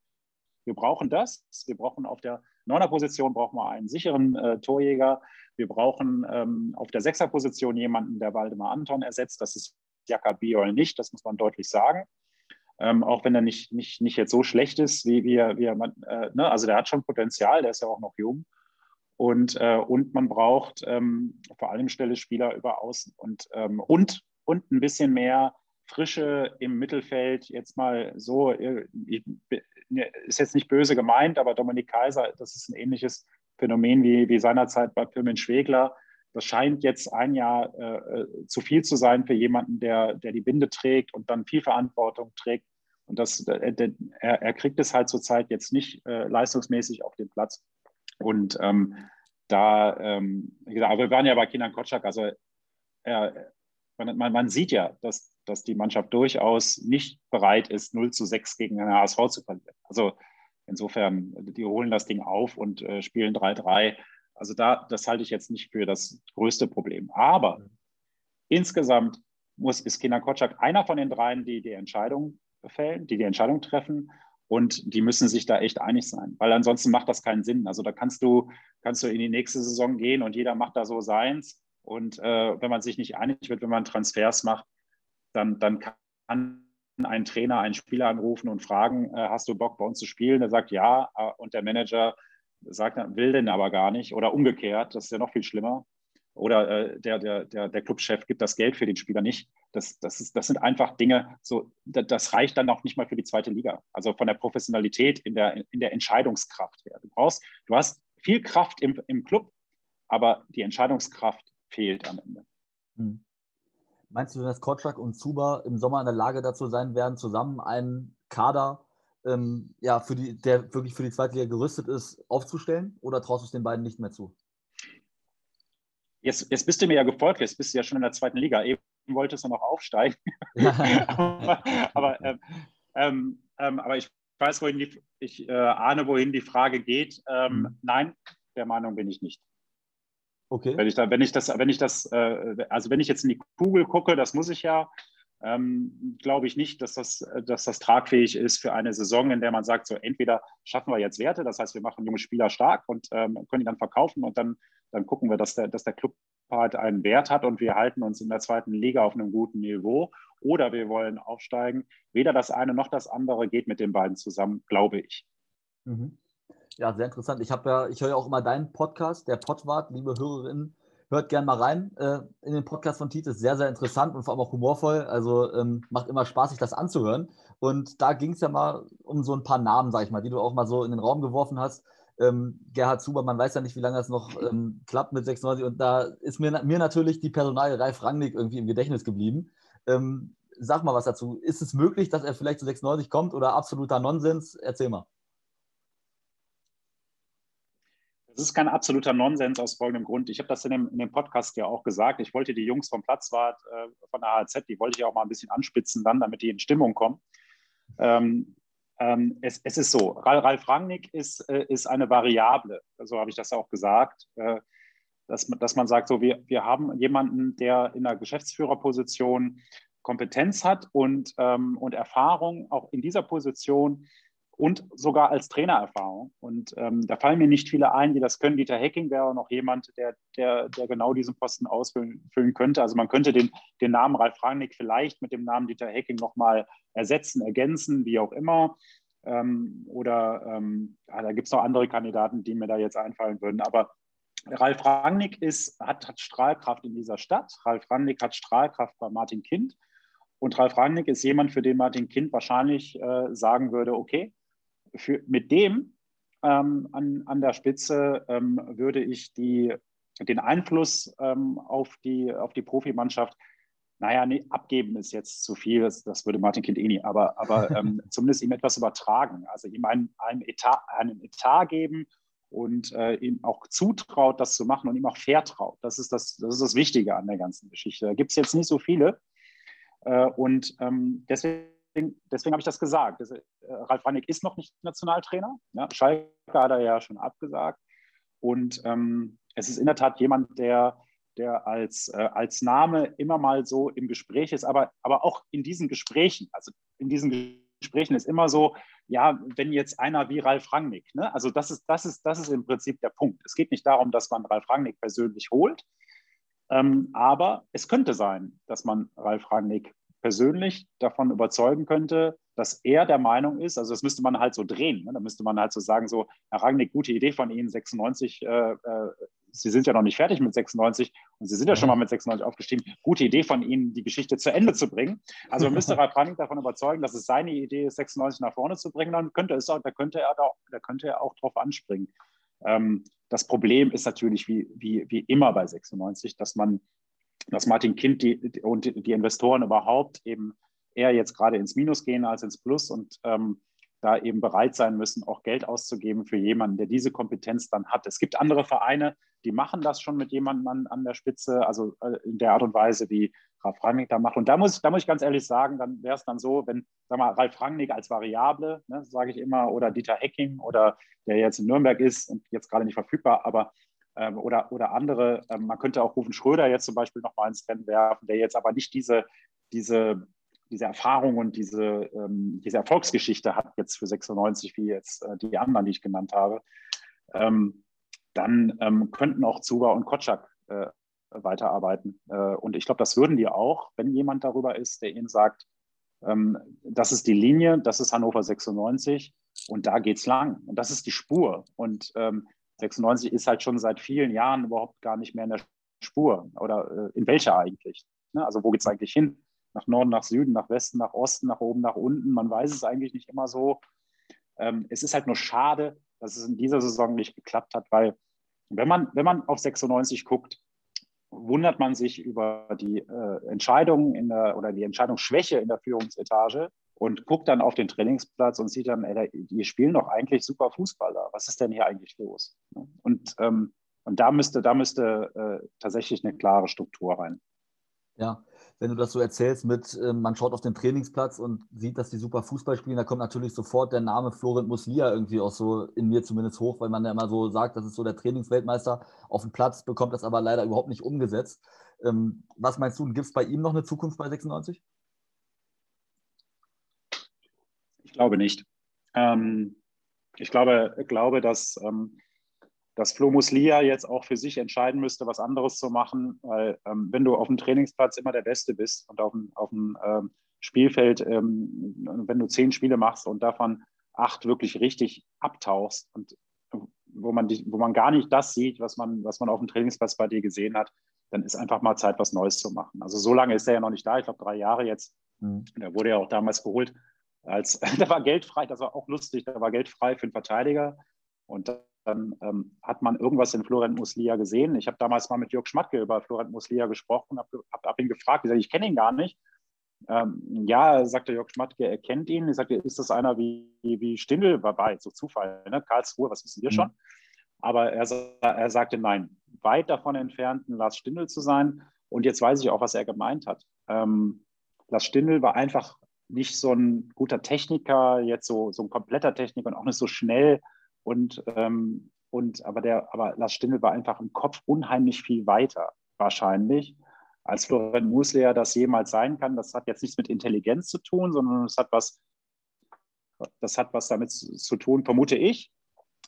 wir brauchen das. Wir brauchen auf der Neuner-Position brauchen wir einen sicheren äh, Torjäger. Wir brauchen ähm, auf der Sechser-Position jemanden, der Waldemar Anton ersetzt. Das ist Jaka Biol nicht, das muss man deutlich sagen. Ähm, auch wenn er nicht, nicht, nicht jetzt so schlecht ist, wie, wie er, wie er äh, ne? also der hat schon Potenzial, der ist ja auch noch jung. Und, äh, und man braucht ähm, vor allem Stelle Spieler über Außen und, ähm, und, und ein bisschen mehr Frische im Mittelfeld. Jetzt mal so, äh, ich, ne, ist jetzt nicht böse gemeint, aber Dominik Kaiser, das ist ein ähnliches Phänomen wie, wie seinerzeit bei Pirmin Schwegler das scheint jetzt ein Jahr äh, äh, zu viel zu sein für jemanden, der, der die Binde trägt und dann viel Verantwortung trägt. Und das, äh, er, er, kriegt es halt zurzeit jetzt nicht äh, leistungsmäßig auf den Platz. Und ähm, da, ähm, wie gesagt, aber wir waren ja bei Kinan Kotschak, also er, man, man, man, sieht ja, dass, dass die Mannschaft durchaus nicht bereit ist, 0 zu 6 gegen den HSV zu verlieren. Also insofern, die holen das Ding auf und äh, spielen 3-3 also da, das halte ich jetzt nicht für das größte Problem. Aber mhm. insgesamt muss, ist Kinan Kotschak einer von den dreien, die die Entscheidung fällen, die die Entscheidung treffen. Und die müssen sich da echt einig sein, weil ansonsten macht das keinen Sinn. Also da kannst du, kannst du in die nächste Saison gehen und jeder macht da so seins. Und äh, wenn man sich nicht einig wird, wenn man Transfers macht, dann, dann kann einen Trainer, einen Spieler anrufen und fragen, äh, hast du Bock bei uns zu spielen? Der sagt ja und der Manager sagt, will den aber gar nicht oder umgekehrt, das ist ja noch viel schlimmer. Oder äh, der, der, der, der Clubchef gibt das Geld für den Spieler nicht. Das, das, ist, das sind einfach Dinge, so, das reicht dann auch nicht mal für die zweite Liga. Also von der Professionalität in der, in der Entscheidungskraft her. Du brauchst, du hast viel Kraft im, im Club, aber die Entscheidungskraft fehlt am Ende. Hm. Meinst du, dass Kotschak und Zuba im Sommer in der Lage dazu sein werden, zusammen einen Kader, ähm, ja, für die, der wirklich für die zweite Liga gerüstet ist, aufzustellen? Oder traust du es den beiden nicht mehr zu? Jetzt, jetzt bist du mir ja gefolgt, jetzt bist du ja schon in der zweiten Liga. Eben wolltest du noch aufsteigen. aber, aber, ähm, ähm, ähm, aber, ich weiß, wohin die, ich äh, ahne, wohin die Frage geht. Ähm, mhm. Nein, der Meinung bin ich nicht. Okay. Wenn ich, da, wenn ich das, wenn ich das, äh, also wenn ich jetzt in die Kugel gucke, das muss ich ja, ähm, glaube ich nicht, dass das, dass das tragfähig ist für eine Saison, in der man sagt, so entweder schaffen wir jetzt Werte, das heißt, wir machen junge Spieler stark und ähm, können die dann verkaufen und dann, dann gucken wir, dass der, dass der Club halt einen Wert hat und wir halten uns in der zweiten Liga auf einem guten Niveau oder wir wollen aufsteigen. Weder das eine noch das andere geht mit den beiden zusammen, glaube ich. Mhm. Ja, sehr interessant. Ich habe ja, ich höre ja auch immer deinen Podcast, der Pottwart, liebe Hörerinnen, hört gerne mal rein äh, in den Podcast von Tiet. Ist sehr, sehr interessant und vor allem auch humorvoll. Also ähm, macht immer Spaß, sich das anzuhören. Und da ging es ja mal um so ein paar Namen, sag ich mal, die du auch mal so in den Raum geworfen hast. Ähm, Gerhard Zuber, man weiß ja nicht, wie lange das noch ähm, klappt mit 96. Und da ist mir, mir natürlich die Personalie Ralf Rangnick irgendwie im Gedächtnis geblieben. Ähm, sag mal was dazu. Ist es möglich, dass er vielleicht zu 96 kommt oder absoluter Nonsens? Erzähl mal. Das ist kein absoluter Nonsens aus folgendem Grund. Ich habe das in dem, in dem, Podcast ja auch gesagt. Ich wollte die Jungs vom Platzwart äh, von der AZ, die wollte ich auch mal ein bisschen anspitzen dann, damit die in Stimmung kommen. Ähm, ähm, es, es, ist so, Ralf Rangnick ist, äh, ist eine Variable, so habe ich das auch gesagt, äh, dass, dass man sagt, so, wir, wir haben jemanden, der in der Geschäftsführerposition Kompetenz hat und, ähm, und Erfahrung auch in dieser Position und sogar als Trainererfahrung. Und ähm, da fallen mir nicht viele ein, die das können. Dieter Hecking wäre noch jemand, der, der, der genau diesen Posten ausfüllen könnte. Also man könnte den, den Namen Ralf Rangnick vielleicht mit dem Namen Dieter Hecking nochmal ersetzen, ergänzen, wie auch immer. Ähm, oder ähm, ja, da gibt es noch andere Kandidaten, die mir da jetzt einfallen würden. Aber Ralf Rangnick ist, hat, hat Strahlkraft in dieser Stadt. Ralf Rangnick hat Strahlkraft bei Martin Kind. Und Ralf Rangnick ist jemand, für den Martin Kind wahrscheinlich äh, sagen würde, okay, für, mit dem ähm, an, an der Spitze ähm, würde ich die, den Einfluss ähm, auf, die, auf die Profimannschaft, naja, nee, abgeben ist jetzt zu viel, das, das würde Martin Kind eh nie, aber, aber ähm, zumindest ihm etwas übertragen, also ihm einen, einen, Etat, einen Etat geben und äh, ihm auch zutraut, das zu machen und ihm auch vertraut. Das ist das, das, ist das Wichtige an der ganzen Geschichte. Da gibt es jetzt nicht so viele. Äh, und ähm, deswegen deswegen, habe ich das gesagt. Das, äh, Ralf Rangnick ist noch nicht Nationaltrainer. Ja, Schalke hat er ja schon abgesagt. Und ähm, es ist in der Tat jemand, der, der als, äh, als Name immer mal so im Gespräch ist, aber, aber auch in diesen Gesprächen, also in diesen Gesprächen ist immer so, ja, wenn jetzt einer wie Ralf Rangnick, ne? also das ist, das, ist, das ist im Prinzip der Punkt. Es geht nicht darum, dass man Ralf Rangnick persönlich holt, ähm, aber es könnte sein, dass man Ralf Rangnick persönlich davon überzeugen könnte, dass er der Meinung ist, also das müsste man halt so drehen, ne? da müsste man halt so sagen, so, Herr Rangnick, gute Idee von Ihnen, 96, äh, äh, Sie sind ja noch nicht fertig mit 96 und Sie sind ja schon mal mit 96 aufgestiegen, gute Idee von Ihnen, die Geschichte zu Ende zu bringen. Also man müsste Ralf Rangnick davon überzeugen, dass es seine Idee ist, 96 nach vorne zu bringen, dann könnte, es auch, da könnte er, da, da könnte er auch drauf anspringen. Ähm, das Problem ist natürlich wie, wie, wie immer bei 96, dass man dass Martin Kind die, und die Investoren überhaupt eben eher jetzt gerade ins Minus gehen als ins Plus und ähm, da eben bereit sein müssen, auch Geld auszugeben für jemanden, der diese Kompetenz dann hat. Es gibt andere Vereine, die machen das schon mit jemandem an, an der Spitze, also äh, in der Art und Weise, wie Ralf Rangnick da macht. Und da muss, da muss ich ganz ehrlich sagen, dann wäre es dann so, wenn, sag mal, Ralf Rangnick als Variable, ne, sage ich immer, oder Dieter Hecking oder der jetzt in Nürnberg ist und jetzt gerade nicht verfügbar, aber ähm, oder, oder andere. Ähm, man könnte auch Rufen Schröder jetzt zum Beispiel noch mal ins Rennen werfen, der jetzt aber nicht diese, diese, diese Erfahrung und diese, ähm, diese Erfolgsgeschichte hat jetzt für 96, wie jetzt äh, die anderen, die ich genannt habe. Ähm, dann ähm, könnten auch Zuba und Kotschak äh, weiterarbeiten. Äh, und ich glaube, das würden die auch, wenn jemand darüber ist, der ihnen sagt, ähm, das ist die Linie, das ist Hannover 96 und da geht es lang. Und das ist die Spur. Und ähm, 96 ist halt schon seit vielen Jahren überhaupt gar nicht mehr in der Spur. Oder äh, in welcher eigentlich? Ne? Also wo geht es eigentlich hin? Nach Norden, nach Süden, nach Westen, nach Osten, nach oben, nach unten. Man weiß es eigentlich nicht immer so. Ähm, es ist halt nur schade, dass es in dieser Saison nicht geklappt hat, weil wenn man, wenn man auf 96 guckt, wundert man sich über die äh, Entscheidungen in der, oder die Entscheidungsschwäche in der Führungsetage und guckt dann auf den Trainingsplatz und sieht dann, ey, die spielen doch eigentlich super Fußballer. Was ist denn hier eigentlich los? Und, ähm, und da müsste, da müsste äh, tatsächlich eine klare Struktur rein. Ja, wenn du das so erzählst mit, äh, man schaut auf den Trainingsplatz und sieht, dass die super Fußball spielen, da kommt natürlich sofort der Name Florent Muslia irgendwie auch so in mir zumindest hoch, weil man ja immer so sagt, das ist so der Trainingsweltmeister auf dem Platz, bekommt das aber leider überhaupt nicht umgesetzt. Ähm, was meinst du, gibt es bei ihm noch eine Zukunft bei 96? Ich glaube nicht. Ähm, ich glaube, glaube dass ähm, dass Flo Muslia jetzt auch für sich entscheiden müsste, was anderes zu machen, weil ähm, wenn du auf dem Trainingsplatz immer der Beste bist und auf dem, auf dem ähm, Spielfeld, ähm, wenn du zehn Spiele machst und davon acht wirklich richtig abtauchst und wo man, die, wo man gar nicht das sieht, was man, was man auf dem Trainingsplatz bei dir gesehen hat, dann ist einfach mal Zeit, was Neues zu machen. Also so lange ist er ja noch nicht da, ich glaube drei Jahre jetzt. Mhm. Der wurde ja auch damals geholt, als da war Geld frei, das war auch lustig, da war Geld frei für einen Verteidiger. Und dann ähm, hat man irgendwas in Florent Muslia gesehen. Ich habe damals mal mit Jörg Schmatke über Florent Muslia gesprochen, habe hab, hab ihn gefragt, ich, sag, ich kenne ihn gar nicht. Ähm, ja, sagte Jörg Schmatke, er kennt ihn. Ich sagte, ist das einer wie, wie Stindl? War bei, so Zufall, ne? Karlsruhe, was wissen wir schon? Mhm. Aber er, er sagte, nein, weit davon entfernt, ein Lars Stindl zu sein. Und jetzt weiß ich auch, was er gemeint hat. Ähm, Lars Stindl war einfach nicht so ein guter Techniker, jetzt so, so ein kompletter Techniker und auch nicht so schnell und, ähm, und aber der, aber Lars Stindl war einfach im Kopf unheimlich viel weiter, wahrscheinlich, als Florian Musleer das jemals sein kann. Das hat jetzt nichts mit Intelligenz zu tun, sondern es hat was, das hat was damit zu tun, vermute ich,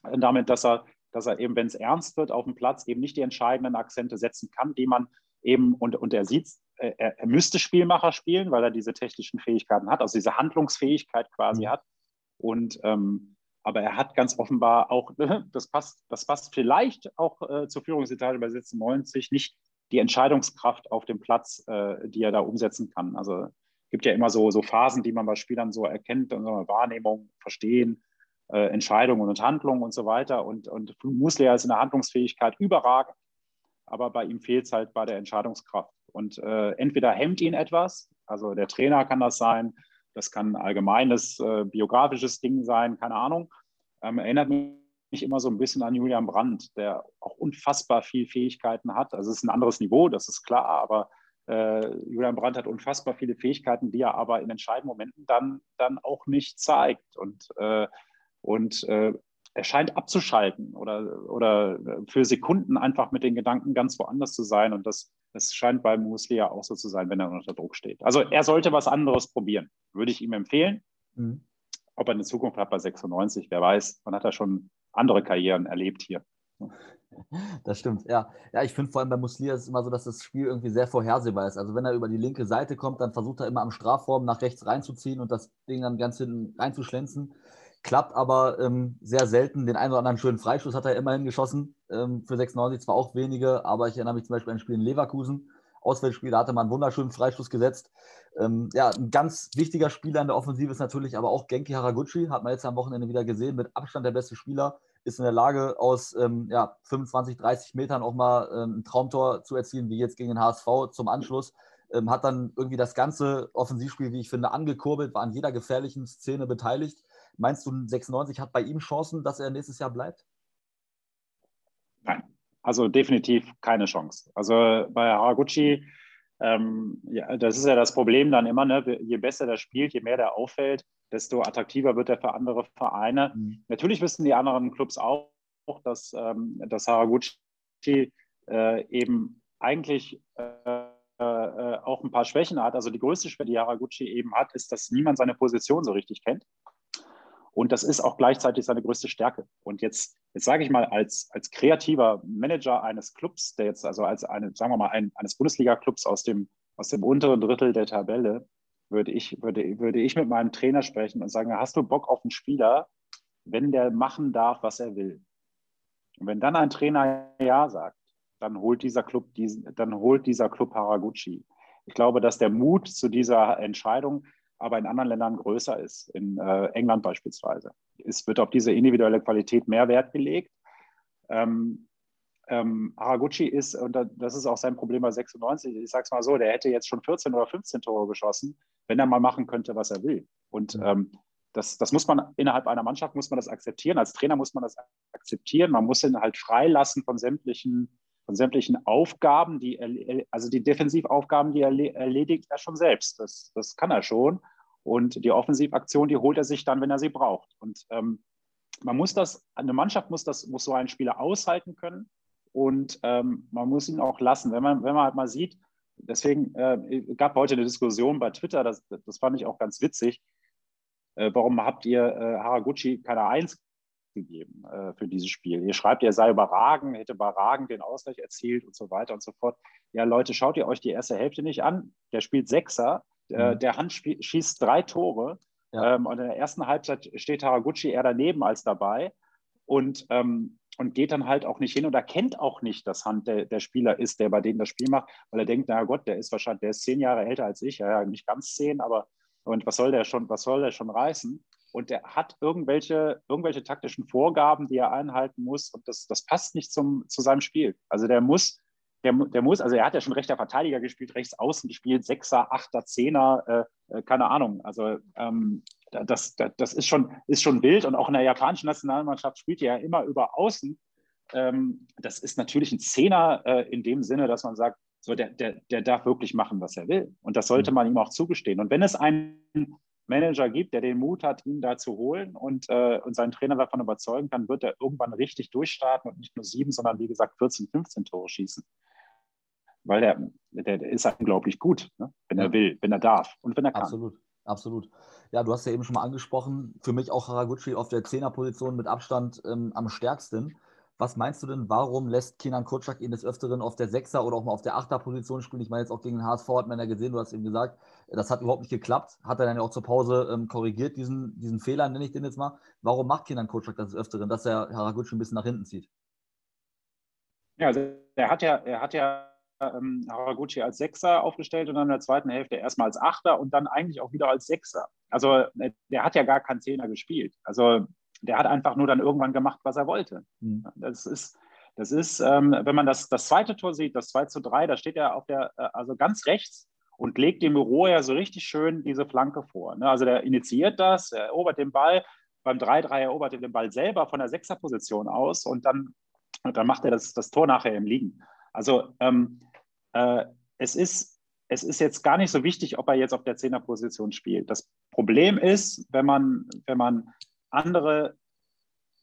damit, dass er, dass er eben, wenn es ernst wird, auf dem Platz eben nicht die entscheidenden Akzente setzen kann, die man eben, und, und er sieht, er, er müsste Spielmacher spielen, weil er diese technischen Fähigkeiten hat, also diese Handlungsfähigkeit quasi mhm. hat. Und ähm, aber er hat ganz offenbar auch, das passt, das passt vielleicht auch äh, zur Führungsetage bei 96, nicht die Entscheidungskraft auf dem Platz, äh, die er da umsetzen kann. Also es gibt ja immer so, so Phasen, die man bei Spielern so erkennt, so Wahrnehmung, Verstehen, äh, Entscheidungen und Handlungen und so weiter. Und, und Muslia ist in der Handlungsfähigkeit überragend, aber bei ihm fehlt es halt bei der Entscheidungskraft. Und äh, entweder hemmt ihn etwas, also der Trainer kann das sein, das kann ein allgemeines äh, biografisches Ding sein, keine Ahnung. Ähm, erinnert mich immer so ein bisschen an Julian Brandt, der auch unfassbar viel Fähigkeiten hat. Also es ist ein anderes Niveau, das ist klar, aber äh, Julian Brandt hat unfassbar viele Fähigkeiten, die er aber in entscheidenden Momenten dann, dann auch nicht zeigt. Und, äh, und äh, er scheint abzuschalten oder, oder für Sekunden einfach mit den Gedanken ganz woanders zu sein. Und das das scheint bei Musli ja auch so zu sein, wenn er unter Druck steht. Also er sollte was anderes probieren, würde ich ihm empfehlen. Mhm. Ob er eine Zukunft hat bei 96, wer weiß. Man hat ja schon andere Karrieren erlebt hier. Das stimmt, ja. Ja, ich finde vor allem bei Muslia ist es immer so, dass das Spiel irgendwie sehr vorhersehbar ist. Also wenn er über die linke Seite kommt, dann versucht er immer am Strafraum nach rechts reinzuziehen und das Ding dann ganz hinten reinzuschlänzen. Klappt aber ähm, sehr selten. Den einen oder anderen schönen Freischuss hat er immerhin geschossen. Ähm, für 96 zwar auch wenige, aber ich erinnere mich zum Beispiel an ein Spiel in Leverkusen. Auswärtsspiel, da hatte man einen wunderschönen Freistoß gesetzt. Ähm, ja, ein ganz wichtiger Spieler in der Offensive ist natürlich aber auch Genki Haraguchi. Hat man jetzt am Wochenende wieder gesehen. Mit Abstand der beste Spieler. Ist in der Lage, aus ähm, ja, 25, 30 Metern auch mal ähm, ein Traumtor zu erzielen, wie jetzt gegen den HSV zum Anschluss. Ähm, hat dann irgendwie das ganze Offensivspiel, wie ich finde, angekurbelt, war an jeder gefährlichen Szene beteiligt. Meinst du, 96 hat bei ihm Chancen, dass er nächstes Jahr bleibt? Nein, also definitiv keine Chance. Also bei Haraguchi, ähm, ja, das ist ja das Problem dann immer, ne? je besser der spielt, je mehr der auffällt, desto attraktiver wird er für andere Vereine. Mhm. Natürlich wissen die anderen Clubs auch, dass, ähm, dass Haraguchi äh, eben eigentlich äh, äh, auch ein paar Schwächen hat. Also die größte Schwäche, die Haraguchi eben hat, ist, dass niemand seine Position so richtig kennt. Und das ist auch gleichzeitig seine größte Stärke. Und jetzt, jetzt sage ich mal, als, als kreativer Manager eines Clubs, der jetzt also als eine, sagen wir mal, ein, eines Bundesliga-Clubs aus dem, aus dem unteren Drittel der Tabelle, würde ich, würde, würde ich mit meinem Trainer sprechen und sagen, hast du Bock auf einen Spieler, wenn der machen darf, was er will? Und wenn dann ein Trainer Ja sagt, dann holt dieser Club, diesen, dann holt dieser Club Haraguchi. Ich glaube, dass der Mut zu dieser Entscheidung aber in anderen Ländern größer ist, in äh, England beispielsweise. Es wird auf diese individuelle Qualität mehr Wert gelegt. Ähm, ähm, Haraguchi ist, und das ist auch sein Problem bei 96, ich sage es mal so, der hätte jetzt schon 14 oder 15 Tore geschossen, wenn er mal machen könnte, was er will. Und ähm, das, das muss man innerhalb einer Mannschaft muss man das akzeptieren. Als Trainer muss man das akzeptieren. Man muss ihn halt freilassen von sämtlichen, von sämtlichen Aufgaben, die also die Defensivaufgaben, die er erledigt er schon selbst. Das, das kann er schon. Und die Offensivaktion, die holt er sich dann, wenn er sie braucht. Und ähm, man muss das, eine Mannschaft muss das, muss so einen Spieler aushalten können. Und ähm, man muss ihn auch lassen. Wenn man, wenn man halt mal sieht, deswegen äh, gab heute eine Diskussion bei Twitter, das, das fand ich auch ganz witzig äh, warum habt ihr äh, Haraguchi keine Eins gegeben äh, für dieses Spiel? Ihr schreibt, er sei überragend, hätte überragend den Ausgleich erzielt und so weiter und so fort. Ja, Leute, schaut ihr euch die erste Hälfte nicht an. Der spielt Sechser, äh, mhm. der Hand schießt drei Tore. Ja. Ähm, und in der ersten Halbzeit steht Haraguchi eher daneben als dabei und, ähm, und geht dann halt auch nicht hin und erkennt auch nicht, dass Hand der, der Spieler ist, der bei denen das Spiel macht, weil er denkt, na Gott, der ist wahrscheinlich, der ist zehn Jahre älter als ich, ja, nicht ganz zehn, aber und was soll der schon, was soll der schon reißen? Und der hat irgendwelche, irgendwelche taktischen Vorgaben, die er einhalten muss. Und das, das passt nicht zum, zu seinem Spiel. Also der muss, der, der muss, also er hat ja schon rechter Verteidiger gespielt, rechts außen gespielt, Sechser, Achter, Zehner, äh, äh keine Ahnung. Also ähm, das, das, das ist, schon, ist schon wild. Und auch in der japanischen Nationalmannschaft spielt er ja immer über Außen. Ähm, das ist natürlich ein Zehner äh, in dem Sinne, dass man sagt, so, der, der, der darf wirklich machen, was er will. Und das sollte mhm. man ihm auch zugestehen. Und wenn es einen Manager gibt, der den Mut hat, ihn da zu holen und, äh, und seinen Trainer davon überzeugen kann, wird er irgendwann richtig durchstarten und nicht nur sieben, sondern wie gesagt 14, 15 Tore schießen. Weil der, der, der ist halt unglaublich gut, ne? wenn er will, wenn er darf und wenn er kann. Absolut, absolut. Ja, du hast ja eben schon mal angesprochen, für mich auch Haraguchi auf der Zehnerposition mit Abstand ähm, am stärksten. Was meinst du denn, warum lässt Kinan Kutschak ihn des Öfteren auf der Sechser oder auch mal auf der Achter-Position spielen? Ich meine, jetzt auch gegen den HSV hat man ja gesehen, du hast eben gesagt, das hat überhaupt nicht geklappt. Hat er dann ja auch zur Pause ähm, korrigiert, diesen, diesen Fehler, nenne ich den jetzt mal. Warum macht Kinan Kutschak das des Öfteren, dass er Haraguchi ein bisschen nach hinten zieht? Ja, also er hat ja, er hat ja ähm, Haraguchi als Sechser aufgestellt und dann in der zweiten Hälfte erstmal als Achter und dann eigentlich auch wieder als Sechser. Also äh, der hat ja gar keinen Zehner gespielt. Also der hat einfach nur dann irgendwann gemacht, was er wollte. Mhm. Das ist, das ist ähm, wenn man das, das zweite Tor sieht, das 2 zu 3, da steht er auf der, äh, also ganz rechts und legt dem Büro ja so richtig schön diese Flanke vor. Ne? Also der initiiert das, er erobert den Ball, beim 3-3 erobert er den Ball selber von der Sechserposition aus und dann, und dann macht er das, das Tor nachher im Liegen. Also ähm, äh, es ist es ist jetzt gar nicht so wichtig, ob er jetzt auf der Zehnerposition spielt. Das Problem ist, wenn man, wenn man andere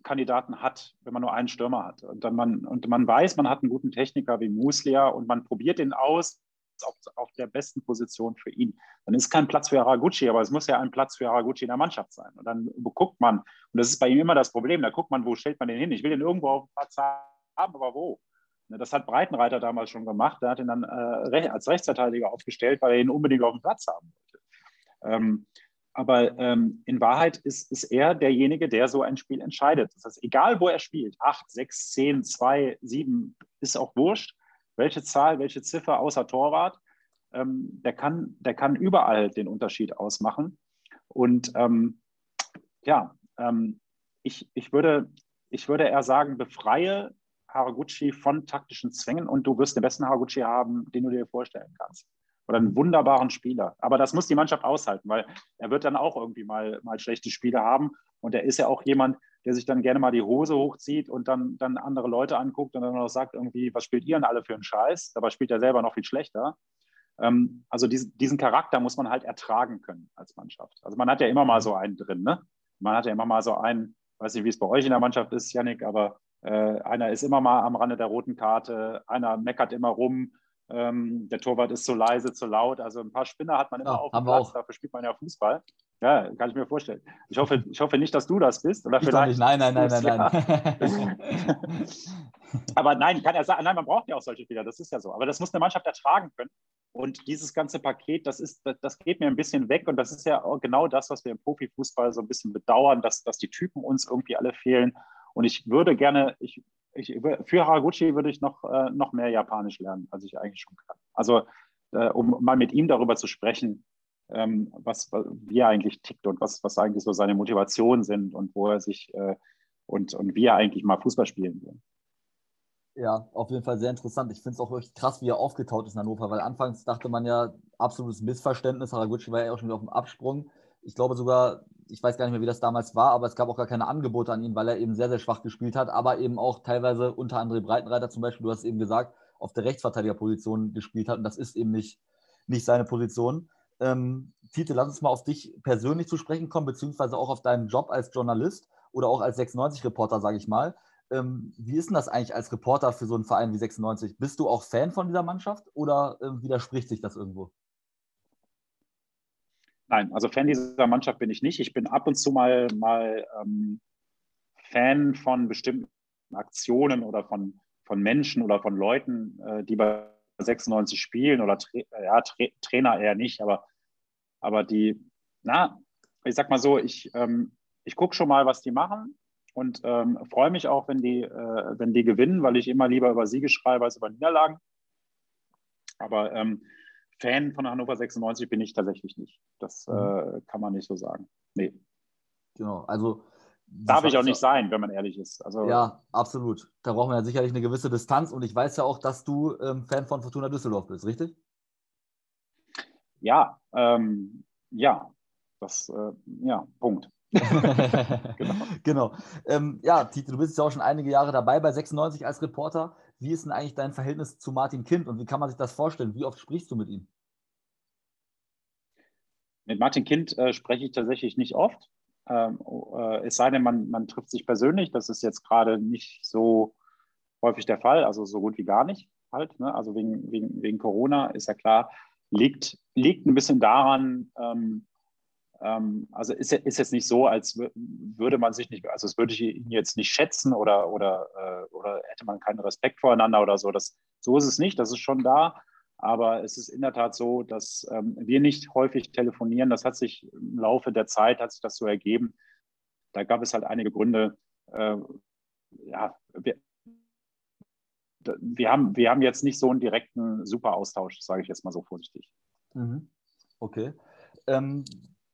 Kandidaten hat, wenn man nur einen Stürmer hat. Und, dann man, und man weiß, man hat einen guten Techniker wie Muslia und man probiert den aus auf, auf der besten Position für ihn. Dann ist kein Platz für Haraguchi, aber es muss ja ein Platz für Haraguchi in der Mannschaft sein. Und dann guckt man, und das ist bei ihm immer das Problem, da guckt man, wo stellt man den hin? Ich will den irgendwo auf dem Platz haben, aber wo? Ne, das hat Breitenreiter damals schon gemacht. Der hat ihn dann äh, als Rechtsverteidiger aufgestellt, weil er ihn unbedingt auf dem Platz haben wollte. Ähm, aber ähm, in Wahrheit ist, ist er derjenige, der so ein Spiel entscheidet. Das heißt, egal wo er spielt, 8, 6, 10, 2, 7, ist auch wurscht, welche Zahl, welche Ziffer außer Torwart, ähm, der, kann, der kann überall den Unterschied ausmachen. Und ähm, ja, ähm, ich, ich, würde, ich würde eher sagen, befreie Haraguchi von taktischen Zwängen und du wirst den besten Haraguchi haben, den du dir vorstellen kannst oder einen wunderbaren Spieler. Aber das muss die Mannschaft aushalten, weil er wird dann auch irgendwie mal, mal schlechte Spiele haben. Und er ist ja auch jemand, der sich dann gerne mal die Hose hochzieht und dann, dann andere Leute anguckt und dann noch sagt irgendwie, was spielt ihr denn alle für einen Scheiß? Dabei spielt er selber noch viel schlechter. Ähm, also diesen, diesen Charakter muss man halt ertragen können als Mannschaft. Also man hat ja immer mal so einen drin, ne? Man hat ja immer mal so einen, weiß nicht, wie es bei euch in der Mannschaft ist, Yannick, aber äh, einer ist immer mal am Rande der roten Karte, einer meckert immer rum, ähm, der Torwart ist zu leise, zu laut. Also ein paar Spinner hat man immer ja, auf dem Platz. Dafür spielt man ja Fußball. Ja, kann ich mir vorstellen. Ich hoffe, ich hoffe nicht, dass du das bist. Oder ich vielleicht. Nein, nein, nein, nein, nein. Aber nein, kann er sagen, nein, man braucht ja auch solche Spieler. Das ist ja so. Aber das muss eine Mannschaft ertragen können. und dieses ganze Paket, das, ist, das geht mir ein bisschen weg. Und das ist ja genau das, was wir im Profifußball so ein bisschen bedauern, dass, dass die Typen uns irgendwie alle fehlen. Und ich würde gerne, ich, ich, für Haraguchi würde ich noch, äh, noch mehr Japanisch lernen, als ich eigentlich schon kann. Also, äh, um mal mit ihm darüber zu sprechen, ähm, was, wie er eigentlich tickt und was, was eigentlich so seine Motivationen sind und wo er sich äh, und, und wie er eigentlich mal Fußball spielen will. Ja, auf jeden Fall sehr interessant. Ich finde es auch wirklich krass, wie er aufgetaut ist in Hannover, weil anfangs dachte man ja, absolutes Missverständnis. Haraguchi war ja auch schon wieder auf dem Absprung. Ich glaube sogar, ich weiß gar nicht mehr, wie das damals war, aber es gab auch gar keine Angebote an ihn, weil er eben sehr, sehr schwach gespielt hat, aber eben auch teilweise unter André Breitenreiter zum Beispiel, du hast eben gesagt, auf der Rechtsverteidigerposition gespielt hat und das ist eben nicht, nicht seine Position. Ähm, Tite, lass uns mal auf dich persönlich zu sprechen kommen, beziehungsweise auch auf deinen Job als Journalist oder auch als 96-Reporter, sage ich mal. Ähm, wie ist denn das eigentlich als Reporter für so einen Verein wie 96? Bist du auch Fan von dieser Mannschaft oder äh, widerspricht sich das irgendwo? Nein, also Fan dieser Mannschaft bin ich nicht. Ich bin ab und zu mal, mal ähm, Fan von bestimmten Aktionen oder von, von Menschen oder von Leuten, äh, die bei 96 spielen oder tra ja, tra Trainer eher nicht, aber, aber die, na, ich sag mal so, ich, ähm, ich gucke schon mal, was die machen und ähm, freue mich auch, wenn die, äh, wenn die gewinnen, weil ich immer lieber über Siege schreibe als über Niederlagen. Aber ähm, Fan von Hannover 96 bin ich tatsächlich nicht. Das mhm. äh, kann man nicht so sagen. Nee. Genau, also. Darf ich auch nicht sein, wenn man ehrlich ist. Also, ja, absolut. Da braucht man ja sicherlich eine gewisse Distanz und ich weiß ja auch, dass du ähm, Fan von Fortuna Düsseldorf bist, richtig? Ja, ähm, ja. Das, äh, ja, Punkt. genau. genau. Ähm, ja, Tite, du bist ja auch schon einige Jahre dabei bei 96 als Reporter. Wie ist denn eigentlich dein Verhältnis zu Martin Kind und wie kann man sich das vorstellen? Wie oft sprichst du mit ihm? Mit Martin Kind äh, spreche ich tatsächlich nicht oft. Ähm, äh, es sei denn, man, man trifft sich persönlich. Das ist jetzt gerade nicht so häufig der Fall, also so gut wie gar nicht halt. Ne? Also wegen, wegen, wegen Corona ist ja klar, liegt, liegt ein bisschen daran, ähm, also ist, ist jetzt nicht so, als würde man sich nicht, also es würde ich ihn jetzt nicht schätzen oder, oder, äh, oder hätte man keinen Respekt voreinander oder so. Das, so ist es nicht, das ist schon da. Aber es ist in der Tat so, dass ähm, wir nicht häufig telefonieren. Das hat sich im Laufe der Zeit, hat sich das so ergeben. Da gab es halt einige Gründe. Äh, ja, wir, wir, haben, wir haben jetzt nicht so einen direkten super Austausch, sage ich jetzt mal so vorsichtig. Mhm. Okay. Ähm,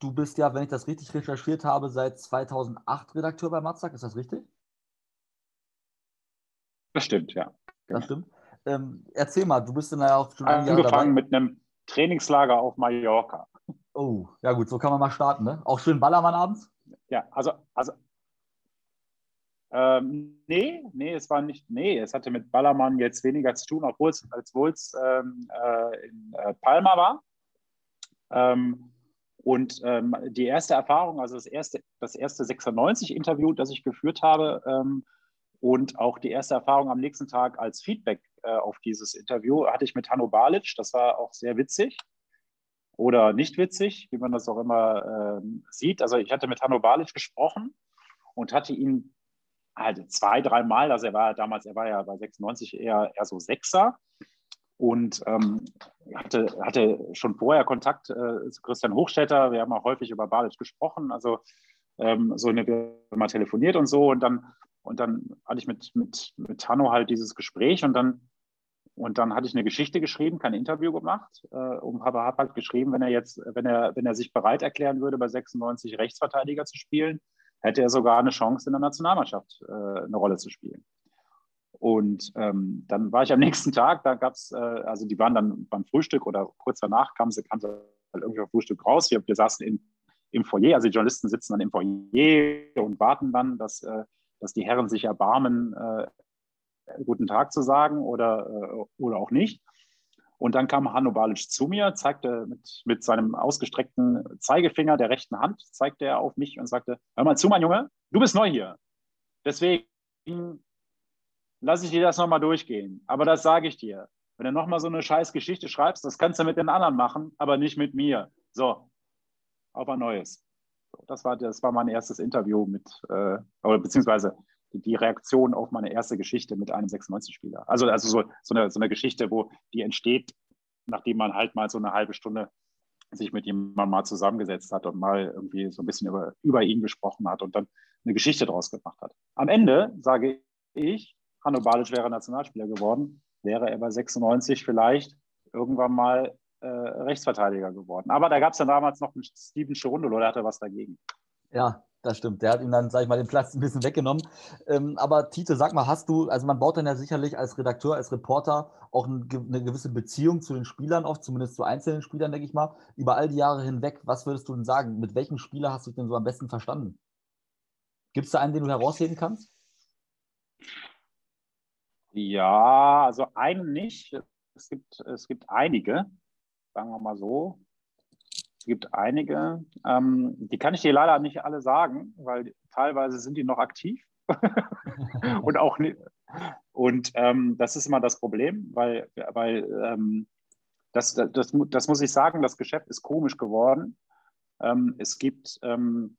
Du bist ja, wenn ich das richtig recherchiert habe, seit 2008 Redakteur bei Matzak, ist das richtig? Das stimmt, ja. Das stimmt. Ähm, erzähl mal, du bist dann ja auch schon angefangen mit einem Trainingslager auf Mallorca. Oh, ja gut, so kann man mal starten, ne? Auch schön Ballermann abends? Ja, also, also ähm, nee, nee, es war nicht, nee, es hatte mit Ballermann jetzt weniger zu tun, obwohl es, obwohl es ähm, äh, in äh, Palma war. Ähm, und ähm, die erste Erfahrung, also das erste, das erste 96-Interview, das ich geführt habe, ähm, und auch die erste Erfahrung am nächsten Tag als Feedback äh, auf dieses Interview hatte ich mit Hanno Balic. Das war auch sehr witzig oder nicht witzig, wie man das auch immer äh, sieht. Also ich hatte mit Hanno Balic gesprochen und hatte ihn halt zwei, dreimal, also er war damals, er war ja bei 96 eher, eher so Sechser und ähm, hatte, hatte schon vorher Kontakt äh, zu Christian Hochstetter. Wir haben auch häufig über Balic gesprochen, also ähm, so eine, mal telefoniert und so. Und dann, und dann hatte ich mit, mit, mit Hanno halt dieses Gespräch und dann, und dann hatte ich eine Geschichte geschrieben, kein Interview gemacht, äh, und habe, habe halt geschrieben, wenn er jetzt, wenn er, wenn er sich bereit erklären würde, bei 96 Rechtsverteidiger zu spielen, hätte er sogar eine Chance, in der Nationalmannschaft äh, eine Rolle zu spielen. Und ähm, dann war ich am nächsten Tag, da gab es, äh, also die waren dann beim Frühstück oder kurz danach kamen sie, kam sie halt irgendwie auf Frühstück raus. Wir, wir saßen in, im Foyer, also die Journalisten sitzen dann im Foyer und warten dann, dass, äh, dass die Herren sich erbarmen, äh, guten Tag zu sagen oder, äh, oder auch nicht. Und dann kam Hanno Balic zu mir, zeigte mit, mit seinem ausgestreckten Zeigefinger der rechten Hand, zeigte er auf mich und sagte, hör mal zu, mein Junge, du bist neu hier. Deswegen lasse ich dir das nochmal durchgehen. Aber das sage ich dir. Wenn du nochmal so eine scheiß Geschichte schreibst, das kannst du mit den anderen machen, aber nicht mit mir. So, auf ein neues. Das war, das war mein erstes Interview mit, äh, oder beziehungsweise die Reaktion auf meine erste Geschichte mit einem 96-Spieler. Also, also so, so, eine, so eine Geschichte, wo die entsteht nachdem man halt mal so eine halbe Stunde sich mit jemandem mal zusammengesetzt hat und mal irgendwie so ein bisschen über, über ihn gesprochen hat und dann eine Geschichte draus gemacht hat. Am Ende sage ich, Hanno Balic wäre Nationalspieler geworden, wäre er bei 96 vielleicht irgendwann mal äh, Rechtsverteidiger geworden. Aber da gab es dann damals noch einen Steven Cherundolo, der hatte was dagegen. Ja, das stimmt. Der hat ihm dann, sag ich mal, den Platz ein bisschen weggenommen. Ähm, aber Tite, sag mal, hast du, also man baut dann ja sicherlich als Redakteur, als Reporter auch eine gewisse Beziehung zu den Spielern auf, zumindest zu einzelnen Spielern, denke ich mal, über all die Jahre hinweg. Was würdest du denn sagen? Mit welchem Spieler hast du dich denn so am besten verstanden? Gibt es da einen, den du herausheben kannst? Ja, also einen nicht. Es gibt, es gibt einige, sagen wir mal so. Es gibt einige, ähm, die kann ich dir leider nicht alle sagen, weil teilweise sind die noch aktiv und auch nicht. Und ähm, das ist immer das Problem, weil, weil ähm, das, das, das, das, muss ich sagen, das Geschäft ist komisch geworden. Ähm, es gibt, ähm,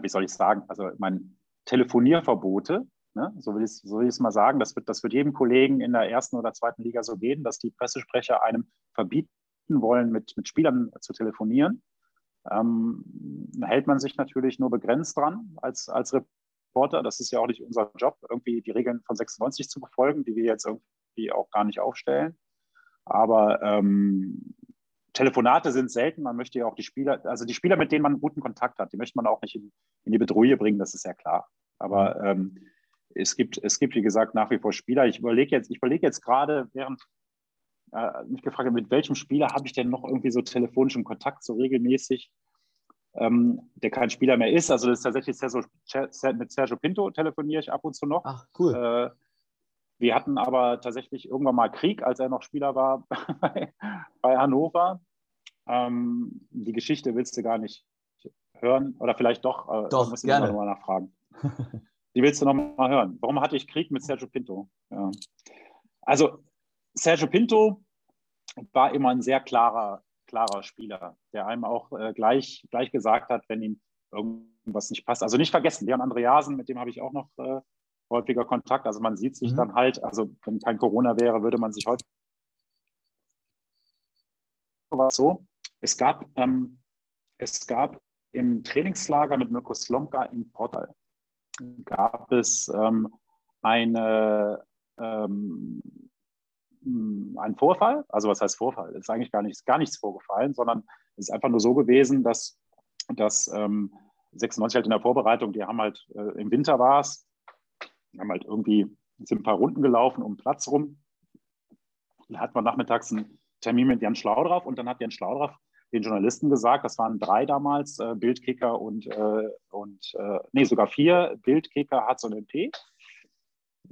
wie soll ich sagen, also mein Telefonierverbote, ne? so, will ich, so will es mal sagen, das wird, das wird jedem Kollegen in der ersten oder zweiten Liga so gehen, dass die Pressesprecher einem verbieten wollen, mit, mit Spielern zu telefonieren. Ähm, hält man sich natürlich nur begrenzt dran als, als Reporter. Das ist ja auch nicht unser Job, irgendwie die Regeln von 96 zu befolgen, die wir jetzt irgendwie auch gar nicht aufstellen. Aber ähm, Telefonate sind selten. Man möchte ja auch die Spieler, also die Spieler, mit denen man guten Kontakt hat, die möchte man auch nicht in, in die Bedrohung bringen, das ist ja klar. Aber ähm, es, gibt, es gibt, wie gesagt, nach wie vor Spieler. Ich überlege jetzt, ich überlege jetzt gerade, während äh, mich gefragt habe, mit welchem Spieler habe ich denn noch irgendwie so telefonischen Kontakt, so regelmäßig, ähm, der kein Spieler mehr ist. Also das ist tatsächlich Sergio, mit Sergio Pinto telefoniere ich ab und zu noch. Ach, cool. Äh, wir hatten aber tatsächlich irgendwann mal Krieg, als er noch Spieler war bei, bei Hannover. Ähm, die Geschichte willst du gar nicht hören oder vielleicht doch. Äh, doch, muss ich gerne. Noch mal nachfragen. Die willst du noch mal hören. Warum hatte ich Krieg mit Sergio Pinto? Ja. Also Sergio Pinto war immer ein sehr klarer, klarer Spieler, der einem auch äh, gleich, gleich gesagt hat, wenn ihm irgendwas nicht passt. Also nicht vergessen, Leon Andreasen, mit dem habe ich auch noch äh, häufiger Kontakt. Also man sieht sich mhm. dann halt, also wenn kein Corona wäre, würde man sich heute war so. Es gab, ähm, es gab im Trainingslager mit Mirko Slomka in Portal gab es ähm, eine ähm, hm, ein Vorfall. Also was heißt Vorfall? Es ist eigentlich gar nichts, gar nichts vorgefallen, sondern es ist einfach nur so gewesen, dass, dass ähm, 96 halt in der Vorbereitung, die haben halt äh, im Winter war es, haben halt irgendwie sind ein paar Runden gelaufen um den Platz rum. Da hat man nachmittags einen Termin mit Jan Schlaudraff und dann hat Jan Schlaudraff den Journalisten gesagt, das waren drei damals, äh, Bildkicker und, äh, und äh, nee, sogar vier, Bildkicker, Hatz und MP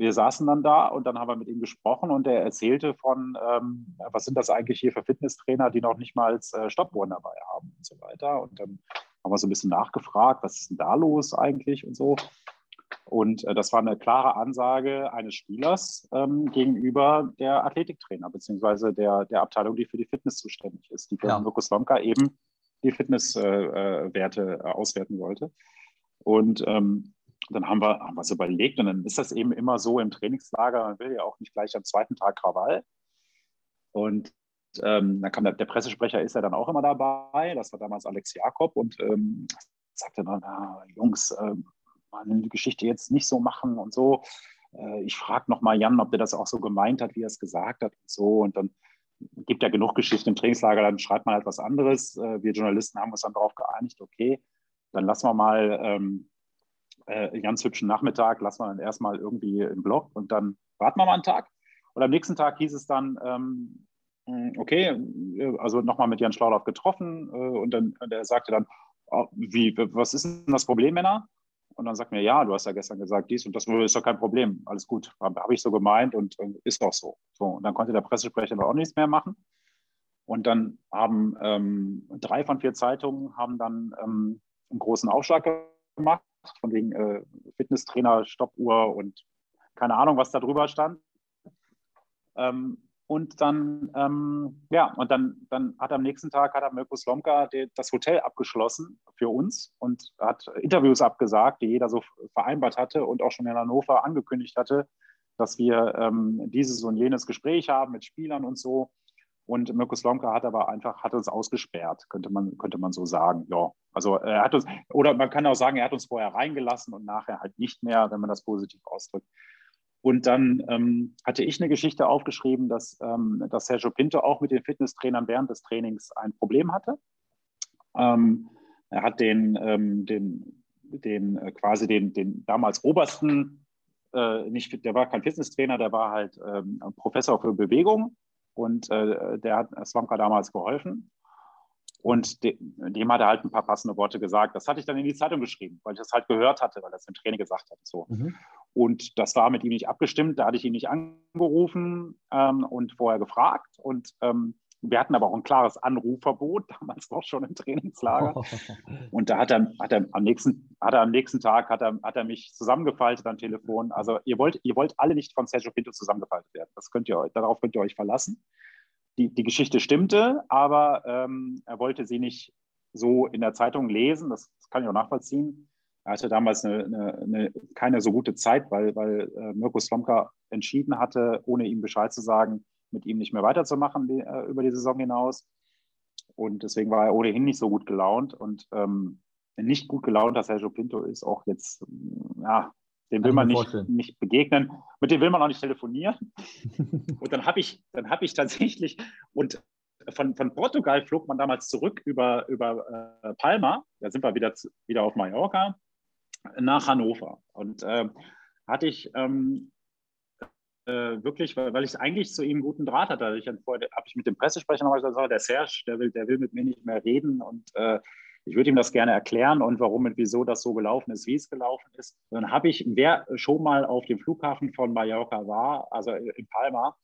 wir saßen dann da und dann haben wir mit ihm gesprochen und er erzählte von, ähm, was sind das eigentlich hier für Fitnesstrainer, die noch nicht mal äh, Stoppuhren dabei haben und so weiter. Und dann haben wir so ein bisschen nachgefragt, was ist denn da los eigentlich und so. Und äh, das war eine klare Ansage eines Spielers ähm, gegenüber der Athletiktrainer, beziehungsweise der, der Abteilung, die für die Fitness zuständig ist, die für ja. Lukas Lomka eben die Fitnesswerte äh, äh, auswerten wollte. Und ähm, dann haben wir, haben wir es überlegt und dann ist das eben immer so im Trainingslager, man will ja auch nicht gleich am zweiten Tag Krawall. Und ähm, dann kam der, der, Pressesprecher, ist ja dann auch immer dabei, das war damals Alex Jakob und ähm, sagte dann, ah, Jungs, äh, die Geschichte jetzt nicht so machen und so. Äh, ich frage nochmal Jan, ob der das auch so gemeint hat, wie er es gesagt hat und so. Und dann gibt ja genug Geschichte im Trainingslager, dann schreibt man halt was anderes. Äh, wir Journalisten haben uns dann darauf geeinigt, okay, dann lassen wir mal ähm, äh, ganz hübschen Nachmittag, lassen wir dann erstmal irgendwie im Blog und dann warten wir mal einen Tag. Und am nächsten Tag hieß es dann, ähm, okay, also nochmal mit Jan Schlaudorf getroffen äh, und dann und er sagte dann, oh, wie, was ist denn das Problem, Männer? Und dann sagt mir, ja, du hast ja gestern gesagt, dies und das ist doch kein Problem, alles gut. Habe hab ich so gemeint und ist doch so. so. Und dann konnte der Pressesprecher auch nichts mehr machen. Und dann haben ähm, drei von vier Zeitungen haben dann ähm, einen großen Aufschlag gemacht von wegen äh, Fitnesstrainer, Stoppuhr und keine Ahnung, was da drüber stand. Ähm, und dann, ähm, ja, und dann, dann hat am nächsten Tag hat Mirko Slomka das Hotel abgeschlossen für uns und hat Interviews abgesagt, die jeder so vereinbart hatte und auch schon in Hannover angekündigt hatte, dass wir ähm, dieses und jenes Gespräch haben mit Spielern und so. Und Mirko Slomka hat aber einfach, hat uns ausgesperrt, könnte man, könnte man so sagen. Ja, also er hat uns, oder man kann auch sagen, er hat uns vorher reingelassen und nachher halt nicht mehr, wenn man das positiv ausdrückt. Und dann ähm, hatte ich eine Geschichte aufgeschrieben, dass, ähm, dass Sergio Pinto auch mit den Fitnesstrainern während des Trainings ein Problem hatte. Ähm, er hat den, ähm, den, den äh, quasi den, den damals obersten, äh, nicht, der war kein Fitnesstrainer, der war halt ähm, Professor für Bewegung und äh, der hat Swamka damals geholfen. Und de, dem hat er halt ein paar passende Worte gesagt. Das hatte ich dann in die Zeitung geschrieben, weil ich das halt gehört hatte, weil er es im Training gesagt hat. So. Mhm. Und das war mit ihm nicht abgestimmt. Da hatte ich ihn nicht angerufen ähm, und vorher gefragt. Und ähm, wir hatten aber auch ein klares Anrufverbot, damals doch schon im Trainingslager. Und da hat er, hat er, am, nächsten, hat er am nächsten Tag hat er, hat er mich zusammengefaltet am Telefon. Also ihr wollt, ihr wollt alle nicht von Sergio Pinto zusammengefaltet werden. Das könnt ihr euch, darauf könnt ihr euch verlassen die, die Geschichte stimmte, aber ähm, er wollte sie nicht so in der Zeitung lesen. Das, das kann ich auch nachvollziehen. Er hatte damals eine, eine, eine, keine so gute Zeit, weil, weil äh, Mirko Slomka entschieden hatte, ohne ihm Bescheid zu sagen, mit ihm nicht mehr weiterzumachen die, äh, über die Saison hinaus. Und deswegen war er ohnehin nicht so gut gelaunt. Und ähm, nicht gut gelaunt, dass Sergio Pinto ist auch jetzt, ja, dem will man nicht, nicht begegnen. Mit dem will man auch nicht telefonieren. und dann habe ich, hab ich tatsächlich, und von, von Portugal flog man damals zurück über, über äh, Palma, da sind wir wieder, wieder auf Mallorca, nach Hannover. Und äh, hatte ich ähm, äh, wirklich, weil, weil ich eigentlich zu ihm einen guten Draht hatte. Ich habe ich mit dem Pressesprecher nochmal gesagt, der Serge, der will, der will mit mir nicht mehr reden und äh, ich würde ihm das gerne erklären und warum und wieso das so gelaufen ist, wie es gelaufen ist. Und dann habe ich, wer schon mal auf dem Flughafen von Mallorca war, also in Palma,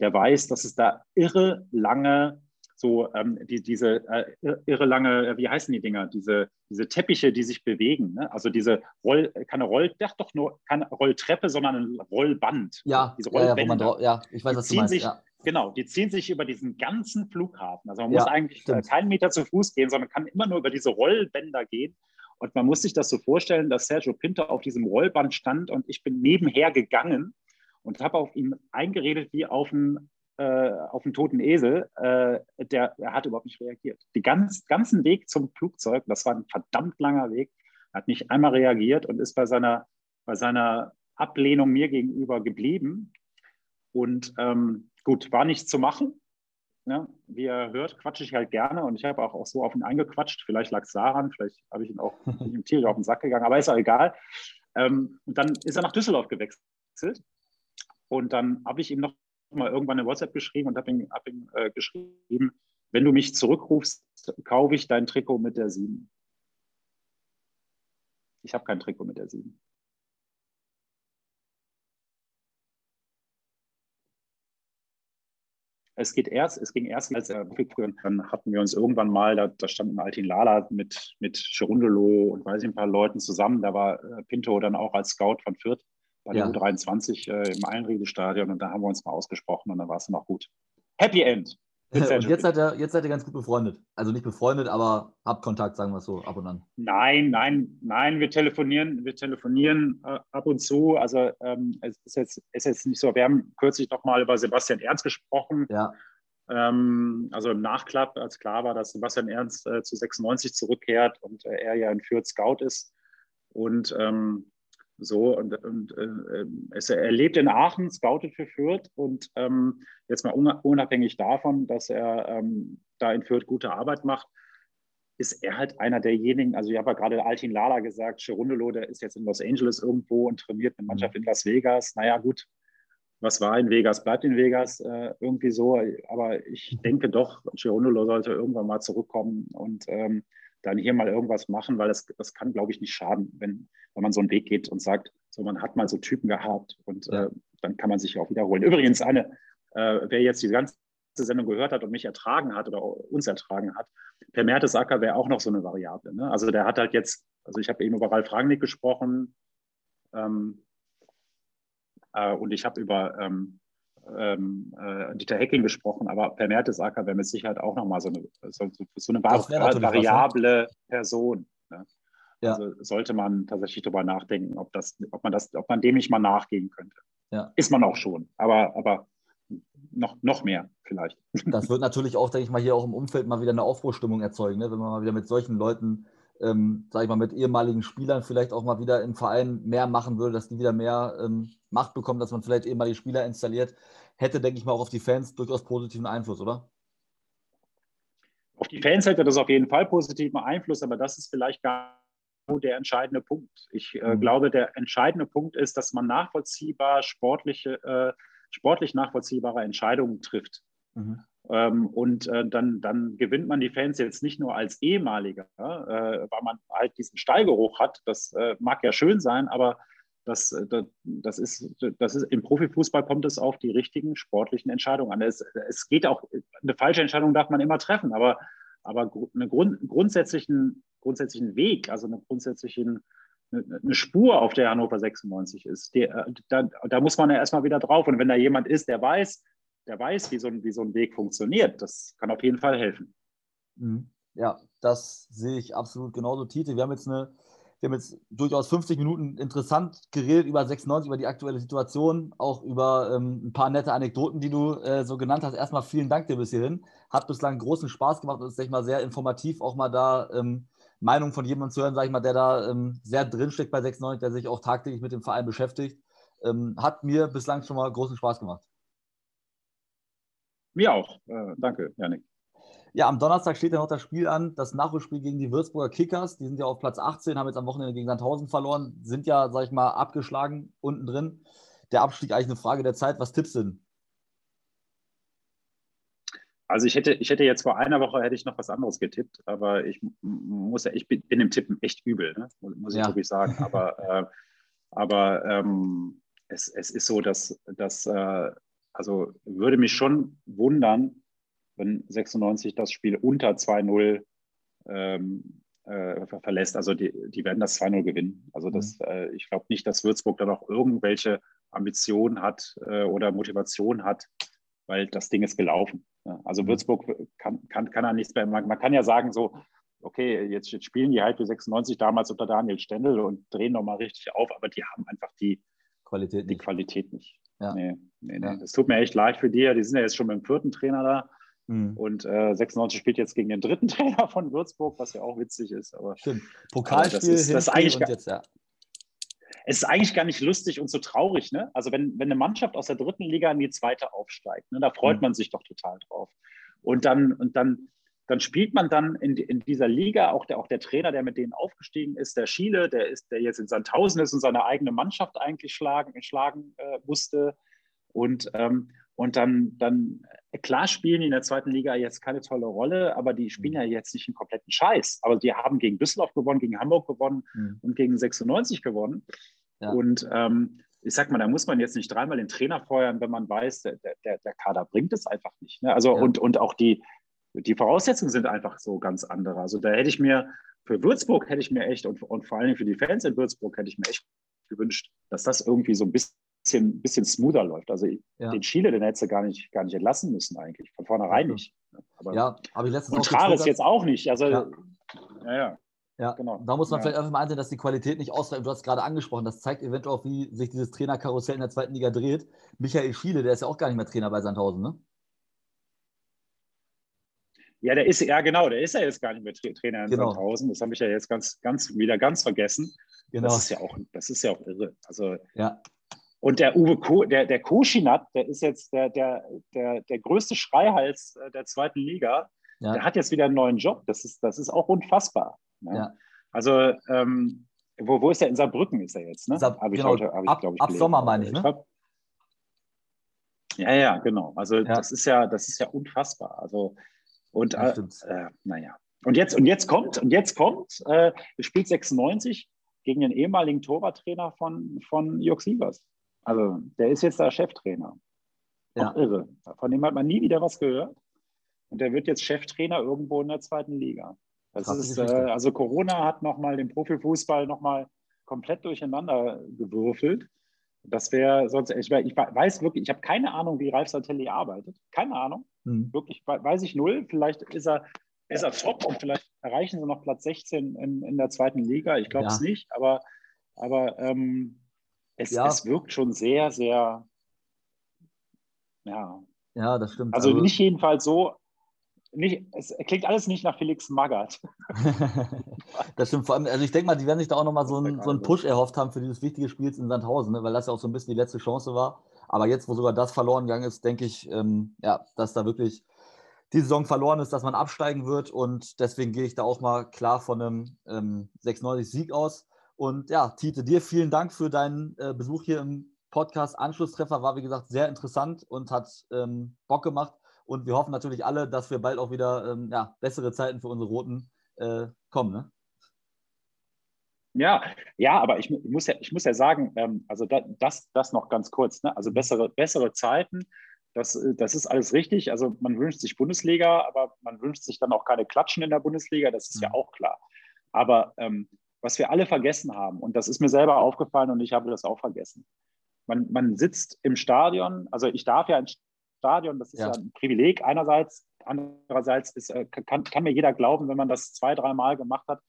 der weiß, dass es da irre lange so ähm, die, diese äh, irre lange, äh, wie heißen die Dinger, diese, diese Teppiche, die sich bewegen. Ne? Also diese Roll, keine Roll, doch nur keine Rolltreppe, sondern ein Rollband. Ja, diese Rollbänder. Ja, ja, ich weiß, was du meinst. Sich, ja. Genau, die ziehen sich über diesen ganzen Flughafen. Also man ja, muss eigentlich stimmt. keinen Meter zu Fuß gehen, sondern kann immer nur über diese Rollbänder gehen. Und man muss sich das so vorstellen, dass Sergio Pinter auf diesem Rollband stand und ich bin nebenher gegangen und habe auf ihn eingeredet wie auf einen, äh, auf einen toten Esel. Äh, der, der hat überhaupt nicht reagiert. Den ganz, ganzen Weg zum Flugzeug, das war ein verdammt langer Weg, hat nicht einmal reagiert und ist bei seiner, bei seiner Ablehnung mir gegenüber geblieben. Und ähm, Gut, war nichts zu machen. Ja, wie ihr hört, quatsche ich halt gerne und ich habe auch, auch so auf ihn eingequatscht. Vielleicht lag es daran, vielleicht habe ich ihn auch im Tier auf den Sack gegangen, aber ist auch egal. Ähm, und dann ist er nach Düsseldorf gewechselt und dann habe ich ihm noch mal irgendwann eine WhatsApp geschrieben und habe ihm, hab ihm äh, geschrieben, wenn du mich zurückrufst, kaufe ich dein Trikot mit der 7. Ich habe kein Trikot mit der 7. Es geht erst, es ging erst, als er früher, dann hatten wir uns irgendwann mal, da, da stand ein Altin Lala mit, mit Cherundolo und weiß ich ein paar Leuten zusammen. Da war äh, Pinto dann auch als Scout von Fürth bei der ja. U23 äh, im Einriede-Stadion und da haben wir uns mal ausgesprochen und dann war es auch gut. Happy End. und jetzt seid, ihr, jetzt seid ihr ganz gut befreundet. Also nicht befreundet, aber habt Kontakt, sagen wir es so, ab und an. Nein, nein, nein, wir telefonieren, wir telefonieren äh, ab und zu. Also ähm, es ist jetzt, ist jetzt nicht so, wir haben kürzlich noch mal über Sebastian Ernst gesprochen. Ja. Ähm, also im Nachklapp, als klar war, dass Sebastian Ernst äh, zu 96 zurückkehrt und äh, er ja in Fürth Scout ist. Und ähm, so, und, und äh, es, er lebt in Aachen, scoutet für Fürth und ähm, jetzt mal unabhängig davon, dass er ähm, da in Fürth gute Arbeit macht, ist er halt einer derjenigen, also ich habe ja gerade Altin Lala gesagt, Cherundolo, der ist jetzt in Los Angeles irgendwo und trainiert eine Mannschaft in Las Vegas. Naja, gut, was war in Vegas, bleibt in Vegas äh, irgendwie so. Aber ich denke doch, Cherundolo sollte irgendwann mal zurückkommen und ähm, dann hier mal irgendwas machen, weil das, das kann, glaube ich, nicht schaden, wenn, wenn man so einen Weg geht und sagt, so man hat mal so Typen gehabt und ja. äh, dann kann man sich auch wiederholen. Übrigens, eine, äh, wer jetzt die ganze Sendung gehört hat und mich ertragen hat oder uns ertragen hat, Per Mertesacker wäre auch noch so eine Variable. Ne? Also der hat halt jetzt, also ich habe eben über Ralf Rangnick gesprochen ähm, äh, und ich habe über ähm, ähm, äh, Dieter Hecking gesprochen, aber Per Mertesacker wäre mit Sicherheit auch nochmal so eine, so, so eine variable was, ne? Person. Ne? Ja. Also sollte man tatsächlich darüber nachdenken, ob, das, ob, man das, ob man dem nicht mal nachgehen könnte. Ja. Ist man auch schon, aber, aber noch, noch mehr. vielleicht. Das wird natürlich auch, denke ich mal, hier auch im Umfeld mal wieder eine Aufbruchstimmung erzeugen, ne? wenn man mal wieder mit solchen Leuten, ähm, sage ich mal, mit ehemaligen Spielern vielleicht auch mal wieder im Verein mehr machen würde, dass die wieder mehr ähm, Macht bekommen, dass man vielleicht ehemalige Spieler installiert, hätte, denke ich mal, auch auf die Fans durchaus positiven Einfluss, oder? Auf die Fans hätte das auf jeden Fall positiven Einfluss, aber das ist vielleicht gar der entscheidende Punkt. Ich äh, mhm. glaube, der entscheidende Punkt ist, dass man nachvollziehbar sportliche, äh, sportlich nachvollziehbare Entscheidungen trifft. Mhm. Ähm, und äh, dann, dann gewinnt man die Fans jetzt nicht nur als ehemaliger, äh, weil man halt diesen Stallgeruch hat. Das äh, mag ja schön sein, aber das, das, das, ist, das ist, im Profifußball kommt es auf die richtigen sportlichen Entscheidungen an. Es, es geht auch, eine falsche Entscheidung darf man immer treffen, aber, aber einen Grund, grundsätzlichen, grundsätzlichen Weg, also einen grundsätzlichen eine Spur, auf der Hannover 96 ist. Die, da, da, muss man ja erstmal wieder drauf. Und wenn da jemand ist, der weiß, der weiß, wie so, ein, wie so ein Weg funktioniert, das kann auf jeden Fall helfen. Mhm. Ja, das sehe ich absolut genauso, Tite. Wir haben jetzt eine, wir haben jetzt durchaus 50 Minuten interessant geredet über 96, über die aktuelle Situation, auch über ähm, ein paar nette Anekdoten, die du äh, so genannt hast. Erstmal vielen Dank dir bis hierhin. Hat bislang großen Spaß gemacht und ist, denke ich mal, sehr informativ, auch mal da ähm, Meinung von jemandem zu hören, sage ich mal, der da ähm, sehr drinsteckt bei 96, der sich auch tagtäglich mit dem Verein beschäftigt. Ähm, hat mir bislang schon mal großen Spaß gemacht. Mir auch. Äh, danke, Janik. Ja, am Donnerstag steht ja noch das Spiel an, das Nachholspiel gegen die Würzburger Kickers. Die sind ja auf Platz 18, haben jetzt am Wochenende gegen Sandhausen verloren, sind ja, sag ich mal, abgeschlagen unten drin. Der Abstieg eigentlich eine Frage der Zeit. Was tippst du denn? Also ich hätte, ich hätte jetzt vor einer Woche hätte ich noch was anderes getippt, aber ich muss ja, ich bin, bin im Tippen echt übel, ne? muss ich ja. wirklich sagen. Aber, äh, aber ähm, es, es ist so, dass, dass äh, also würde mich schon wundern, wenn 96 das Spiel unter 2-0 ähm, äh, verlässt. Also die, die werden das 2-0 gewinnen. Also das, mhm. äh, ich glaube nicht, dass Würzburg da noch irgendwelche Ambitionen hat äh, oder Motivation hat, weil das Ding ist gelaufen. Also mhm. Würzburg kann, kann, kann da nichts mehr. Man, man kann ja sagen, so, okay, jetzt, jetzt spielen die halt für 96 damals unter Daniel Stendel und drehen nochmal richtig auf, aber die haben einfach die Qualität nicht. Die Qualität nicht. Ja. Nee, nee, nee. Es tut mir echt leid für die. Die sind ja jetzt schon beim vierten Trainer da. Mhm. Und äh, 96 spielt jetzt gegen den dritten Trainer von Würzburg, was ja auch witzig ist. Aber, Stimmt. Pokalspiel aber das ist, das ist eigentlich jetzt, ja es ist eigentlich gar nicht lustig und so traurig. Ne? Also wenn, wenn eine Mannschaft aus der dritten Liga in die zweite aufsteigt, ne, da freut mhm. man sich doch total drauf. Und dann, und dann, dann spielt man dann in, in dieser Liga, auch der, auch der Trainer, der mit denen aufgestiegen ist, der Schiele, der, ist, der jetzt in Sandhausen ist und seine eigene Mannschaft eigentlich schlagen, schlagen äh, musste. Und, ähm, und dann, dann, klar spielen die in der zweiten Liga jetzt keine tolle Rolle, aber die spielen mhm. ja jetzt nicht einen kompletten Scheiß. Aber die haben gegen Düsseldorf gewonnen, gegen Hamburg gewonnen mhm. und gegen 96 gewonnen. Ja. Und ähm, ich sag mal, da muss man jetzt nicht dreimal den Trainer feuern, wenn man weiß, der, der, der Kader bringt es einfach nicht. Ne? Also ja. und, und auch die, die Voraussetzungen sind einfach so ganz andere. Also da hätte ich mir, für Würzburg hätte ich mir echt und, und vor allen Dingen für die Fans in Würzburg hätte ich mir echt gewünscht, dass das irgendwie so ein bisschen, bisschen smoother läuft. Also ja. den Chile, den hättest du gar nicht, gar nicht entlassen müssen eigentlich, von vornherein ja. nicht. Aber, ja, habe ich letztens und Trares jetzt auch nicht. Also, ja, ja. Ja, genau. Da muss man ja. vielleicht einfach mal ansehen, dass die Qualität nicht ausreicht. Du hast gerade angesprochen, das zeigt eventuell auch, wie sich dieses Trainerkarussell in der zweiten Liga dreht. Michael Schiele, der ist ja auch gar nicht mehr Trainer bei Sandhausen, ne? Ja, der ist, ja genau, der ist ja jetzt gar nicht mehr Trainer in genau. Sandhausen. Das habe ich ja jetzt ganz, ganz, wieder ganz vergessen. Genau. Das ist ja auch, das ist ja auch irre. Also, ja. Und der Uwe Ko, der, der Koschinat, der ist jetzt der, der, der, der größte Schreihals äh, der zweiten Liga. Ja. Der hat jetzt wieder einen neuen Job. Das ist, das ist auch unfassbar. Ne? Ja. Also, ähm, wo, wo ist der? In Saarbrücken ist er jetzt, ne? Saar ich genau, heute, ab, ich, ab Sommer meine ich, ne? Glaub, ja, ja, genau. Also ja. das ist ja, das ist ja unfassbar. Also und äh, äh, naja. Und jetzt, und jetzt kommt, und jetzt kommt, äh, spielt 96 gegen den ehemaligen Torwarttrainer von, von Jörg Sievers. Also der ist jetzt der Cheftrainer. Ja. Auch irre. Von dem hat man nie wieder was gehört. Und der wird jetzt Cheftrainer irgendwo in der zweiten Liga. Das ist, äh, also Corona hat nochmal den Profifußball nochmal komplett durcheinander gewürfelt. Das wäre sonst, ich, ich, weiß wirklich, ich habe keine Ahnung, wie Ralf Santelli arbeitet. Keine Ahnung. Mhm. Wirklich, weiß ich null. Vielleicht ist er, ist er top und vielleicht erreichen sie noch Platz 16 in, in der zweiten Liga. Ich glaube es ja. nicht, aber, aber ähm, es, ja. es wirkt schon sehr, sehr, ja, Ja, das stimmt. Also, also nicht jedenfalls so, nicht, es klingt alles nicht nach Felix Magath. das stimmt. Vor allem, also ich denke mal, die werden sich da auch nochmal so, ein, so einen Push erhofft haben für dieses wichtige Spiel in Sandhausen, ne? weil das ja auch so ein bisschen die letzte Chance war. Aber jetzt, wo sogar das verloren gegangen ist, denke ich, ähm, ja, dass da wirklich die Saison verloren ist, dass man absteigen wird. Und deswegen gehe ich da auch mal klar von einem ähm, 96-Sieg aus. Und ja, Tite, dir vielen Dank für deinen äh, Besuch hier im Podcast. Anschlusstreffer war, wie gesagt, sehr interessant und hat ähm, Bock gemacht. Und wir hoffen natürlich alle, dass wir bald auch wieder ähm, ja, bessere Zeiten für unsere Roten äh, kommen. Ne? Ja, ja, aber ich, muss ja, ich muss ja sagen, ähm, also da, das, das noch ganz kurz, ne? also bessere, bessere Zeiten, das, das ist alles richtig. Also man wünscht sich Bundesliga, aber man wünscht sich dann auch keine Klatschen in der Bundesliga, das ist mhm. ja auch klar. Aber ähm, was wir alle vergessen haben, und das ist mir selber aufgefallen und ich habe das auch vergessen, man, man sitzt im Stadion, also ich darf ja Stadion, das ist ja, ja ein Privileg einerseits, andererseits ist, äh, kann, kann mir jeder glauben, wenn man das zwei, dreimal gemacht hat,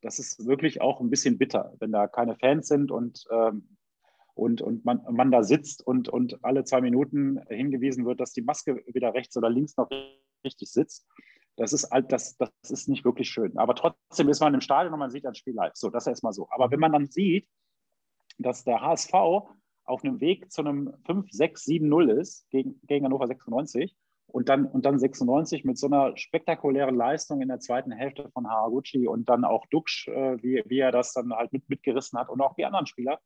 das ist wirklich auch ein bisschen bitter, wenn da keine Fans sind und, ähm, und, und man, man da sitzt und, und alle zwei Minuten hingewiesen wird, dass die Maske wieder rechts oder links noch richtig sitzt. Das ist, das, das ist nicht wirklich schön. Aber trotzdem ist man im Stadion und man sieht ein Spiel live. So, das ist erstmal so. Aber wenn man dann sieht, dass der HSV auf einem Weg zu einem 5-6-7-0 ist gegen, gegen Hannover 96 und dann, und dann 96 mit so einer spektakulären Leistung in der zweiten Hälfte von Haraguchi und dann auch Duxch, äh, wie, wie er das dann halt mit, mitgerissen hat und auch die anderen Spieler,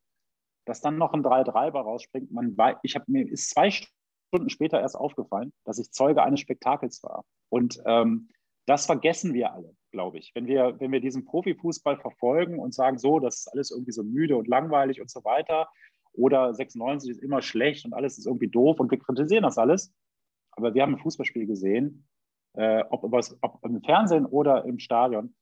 dass dann noch ein 3-3 rausspringt. Man ich habe mir ist zwei Stunden später erst aufgefallen, dass ich Zeuge eines Spektakels war. Und ähm, das vergessen wir alle, glaube ich. Wenn wir, wenn wir diesen Profifußball verfolgen und sagen, so, das ist alles irgendwie so müde und langweilig und so weiter, oder 96 ist immer schlecht und alles ist irgendwie doof und wir kritisieren das alles, aber wir haben ein Fußballspiel gesehen, äh, ob, ob, im Fernsehen oder im Stadion,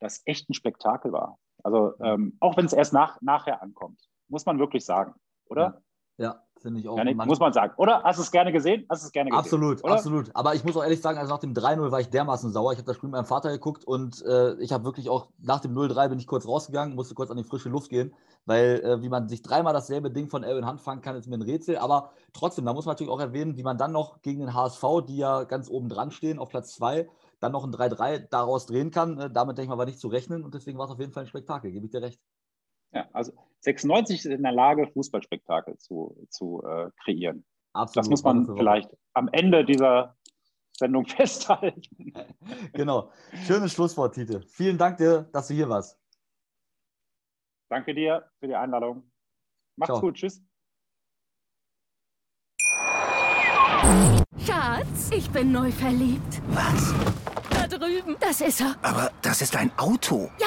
das echt ein Spektakel war. Also ähm, auch wenn es erst nach, nachher ankommt, muss man wirklich sagen, oder? Ja, ja finde ich auch. Ja, muss man sagen. Oder? Hast du es gerne gesehen? Hast es gerne gesehen? Absolut, oder? absolut. Aber ich muss auch ehrlich sagen, also nach dem 3-0 war ich dermaßen sauer. Ich habe das Spiel mit meinem Vater geguckt und äh, ich habe wirklich auch nach dem 0-3 bin ich kurz rausgegangen, musste kurz an die frische Luft gehen, weil äh, wie man sich dreimal dasselbe Ding von Elvin Hand fangen kann, ist mir ein Rätsel. Aber trotzdem, da muss man natürlich auch erwähnen, wie man dann noch gegen den HSV, die ja ganz oben dran stehen, auf Platz 2, dann noch ein 3-3 daraus drehen kann. Äh, damit denke ich mal, war nicht zu rechnen und deswegen war es auf jeden Fall ein Spektakel, gebe ich dir recht. Ja, also 96 ist in der Lage, Fußballspektakel zu, zu äh, kreieren. Absolut. Das muss man vielleicht am Ende dieser Sendung festhalten. genau. Schönes Schlusswort, Tite. Vielen Dank dir, dass du hier warst. Danke dir für die Einladung. Macht's Ciao. gut. Tschüss. Schatz, ich bin neu verliebt. Was? Da drüben. Das ist er. Aber das ist ein Auto. Ja,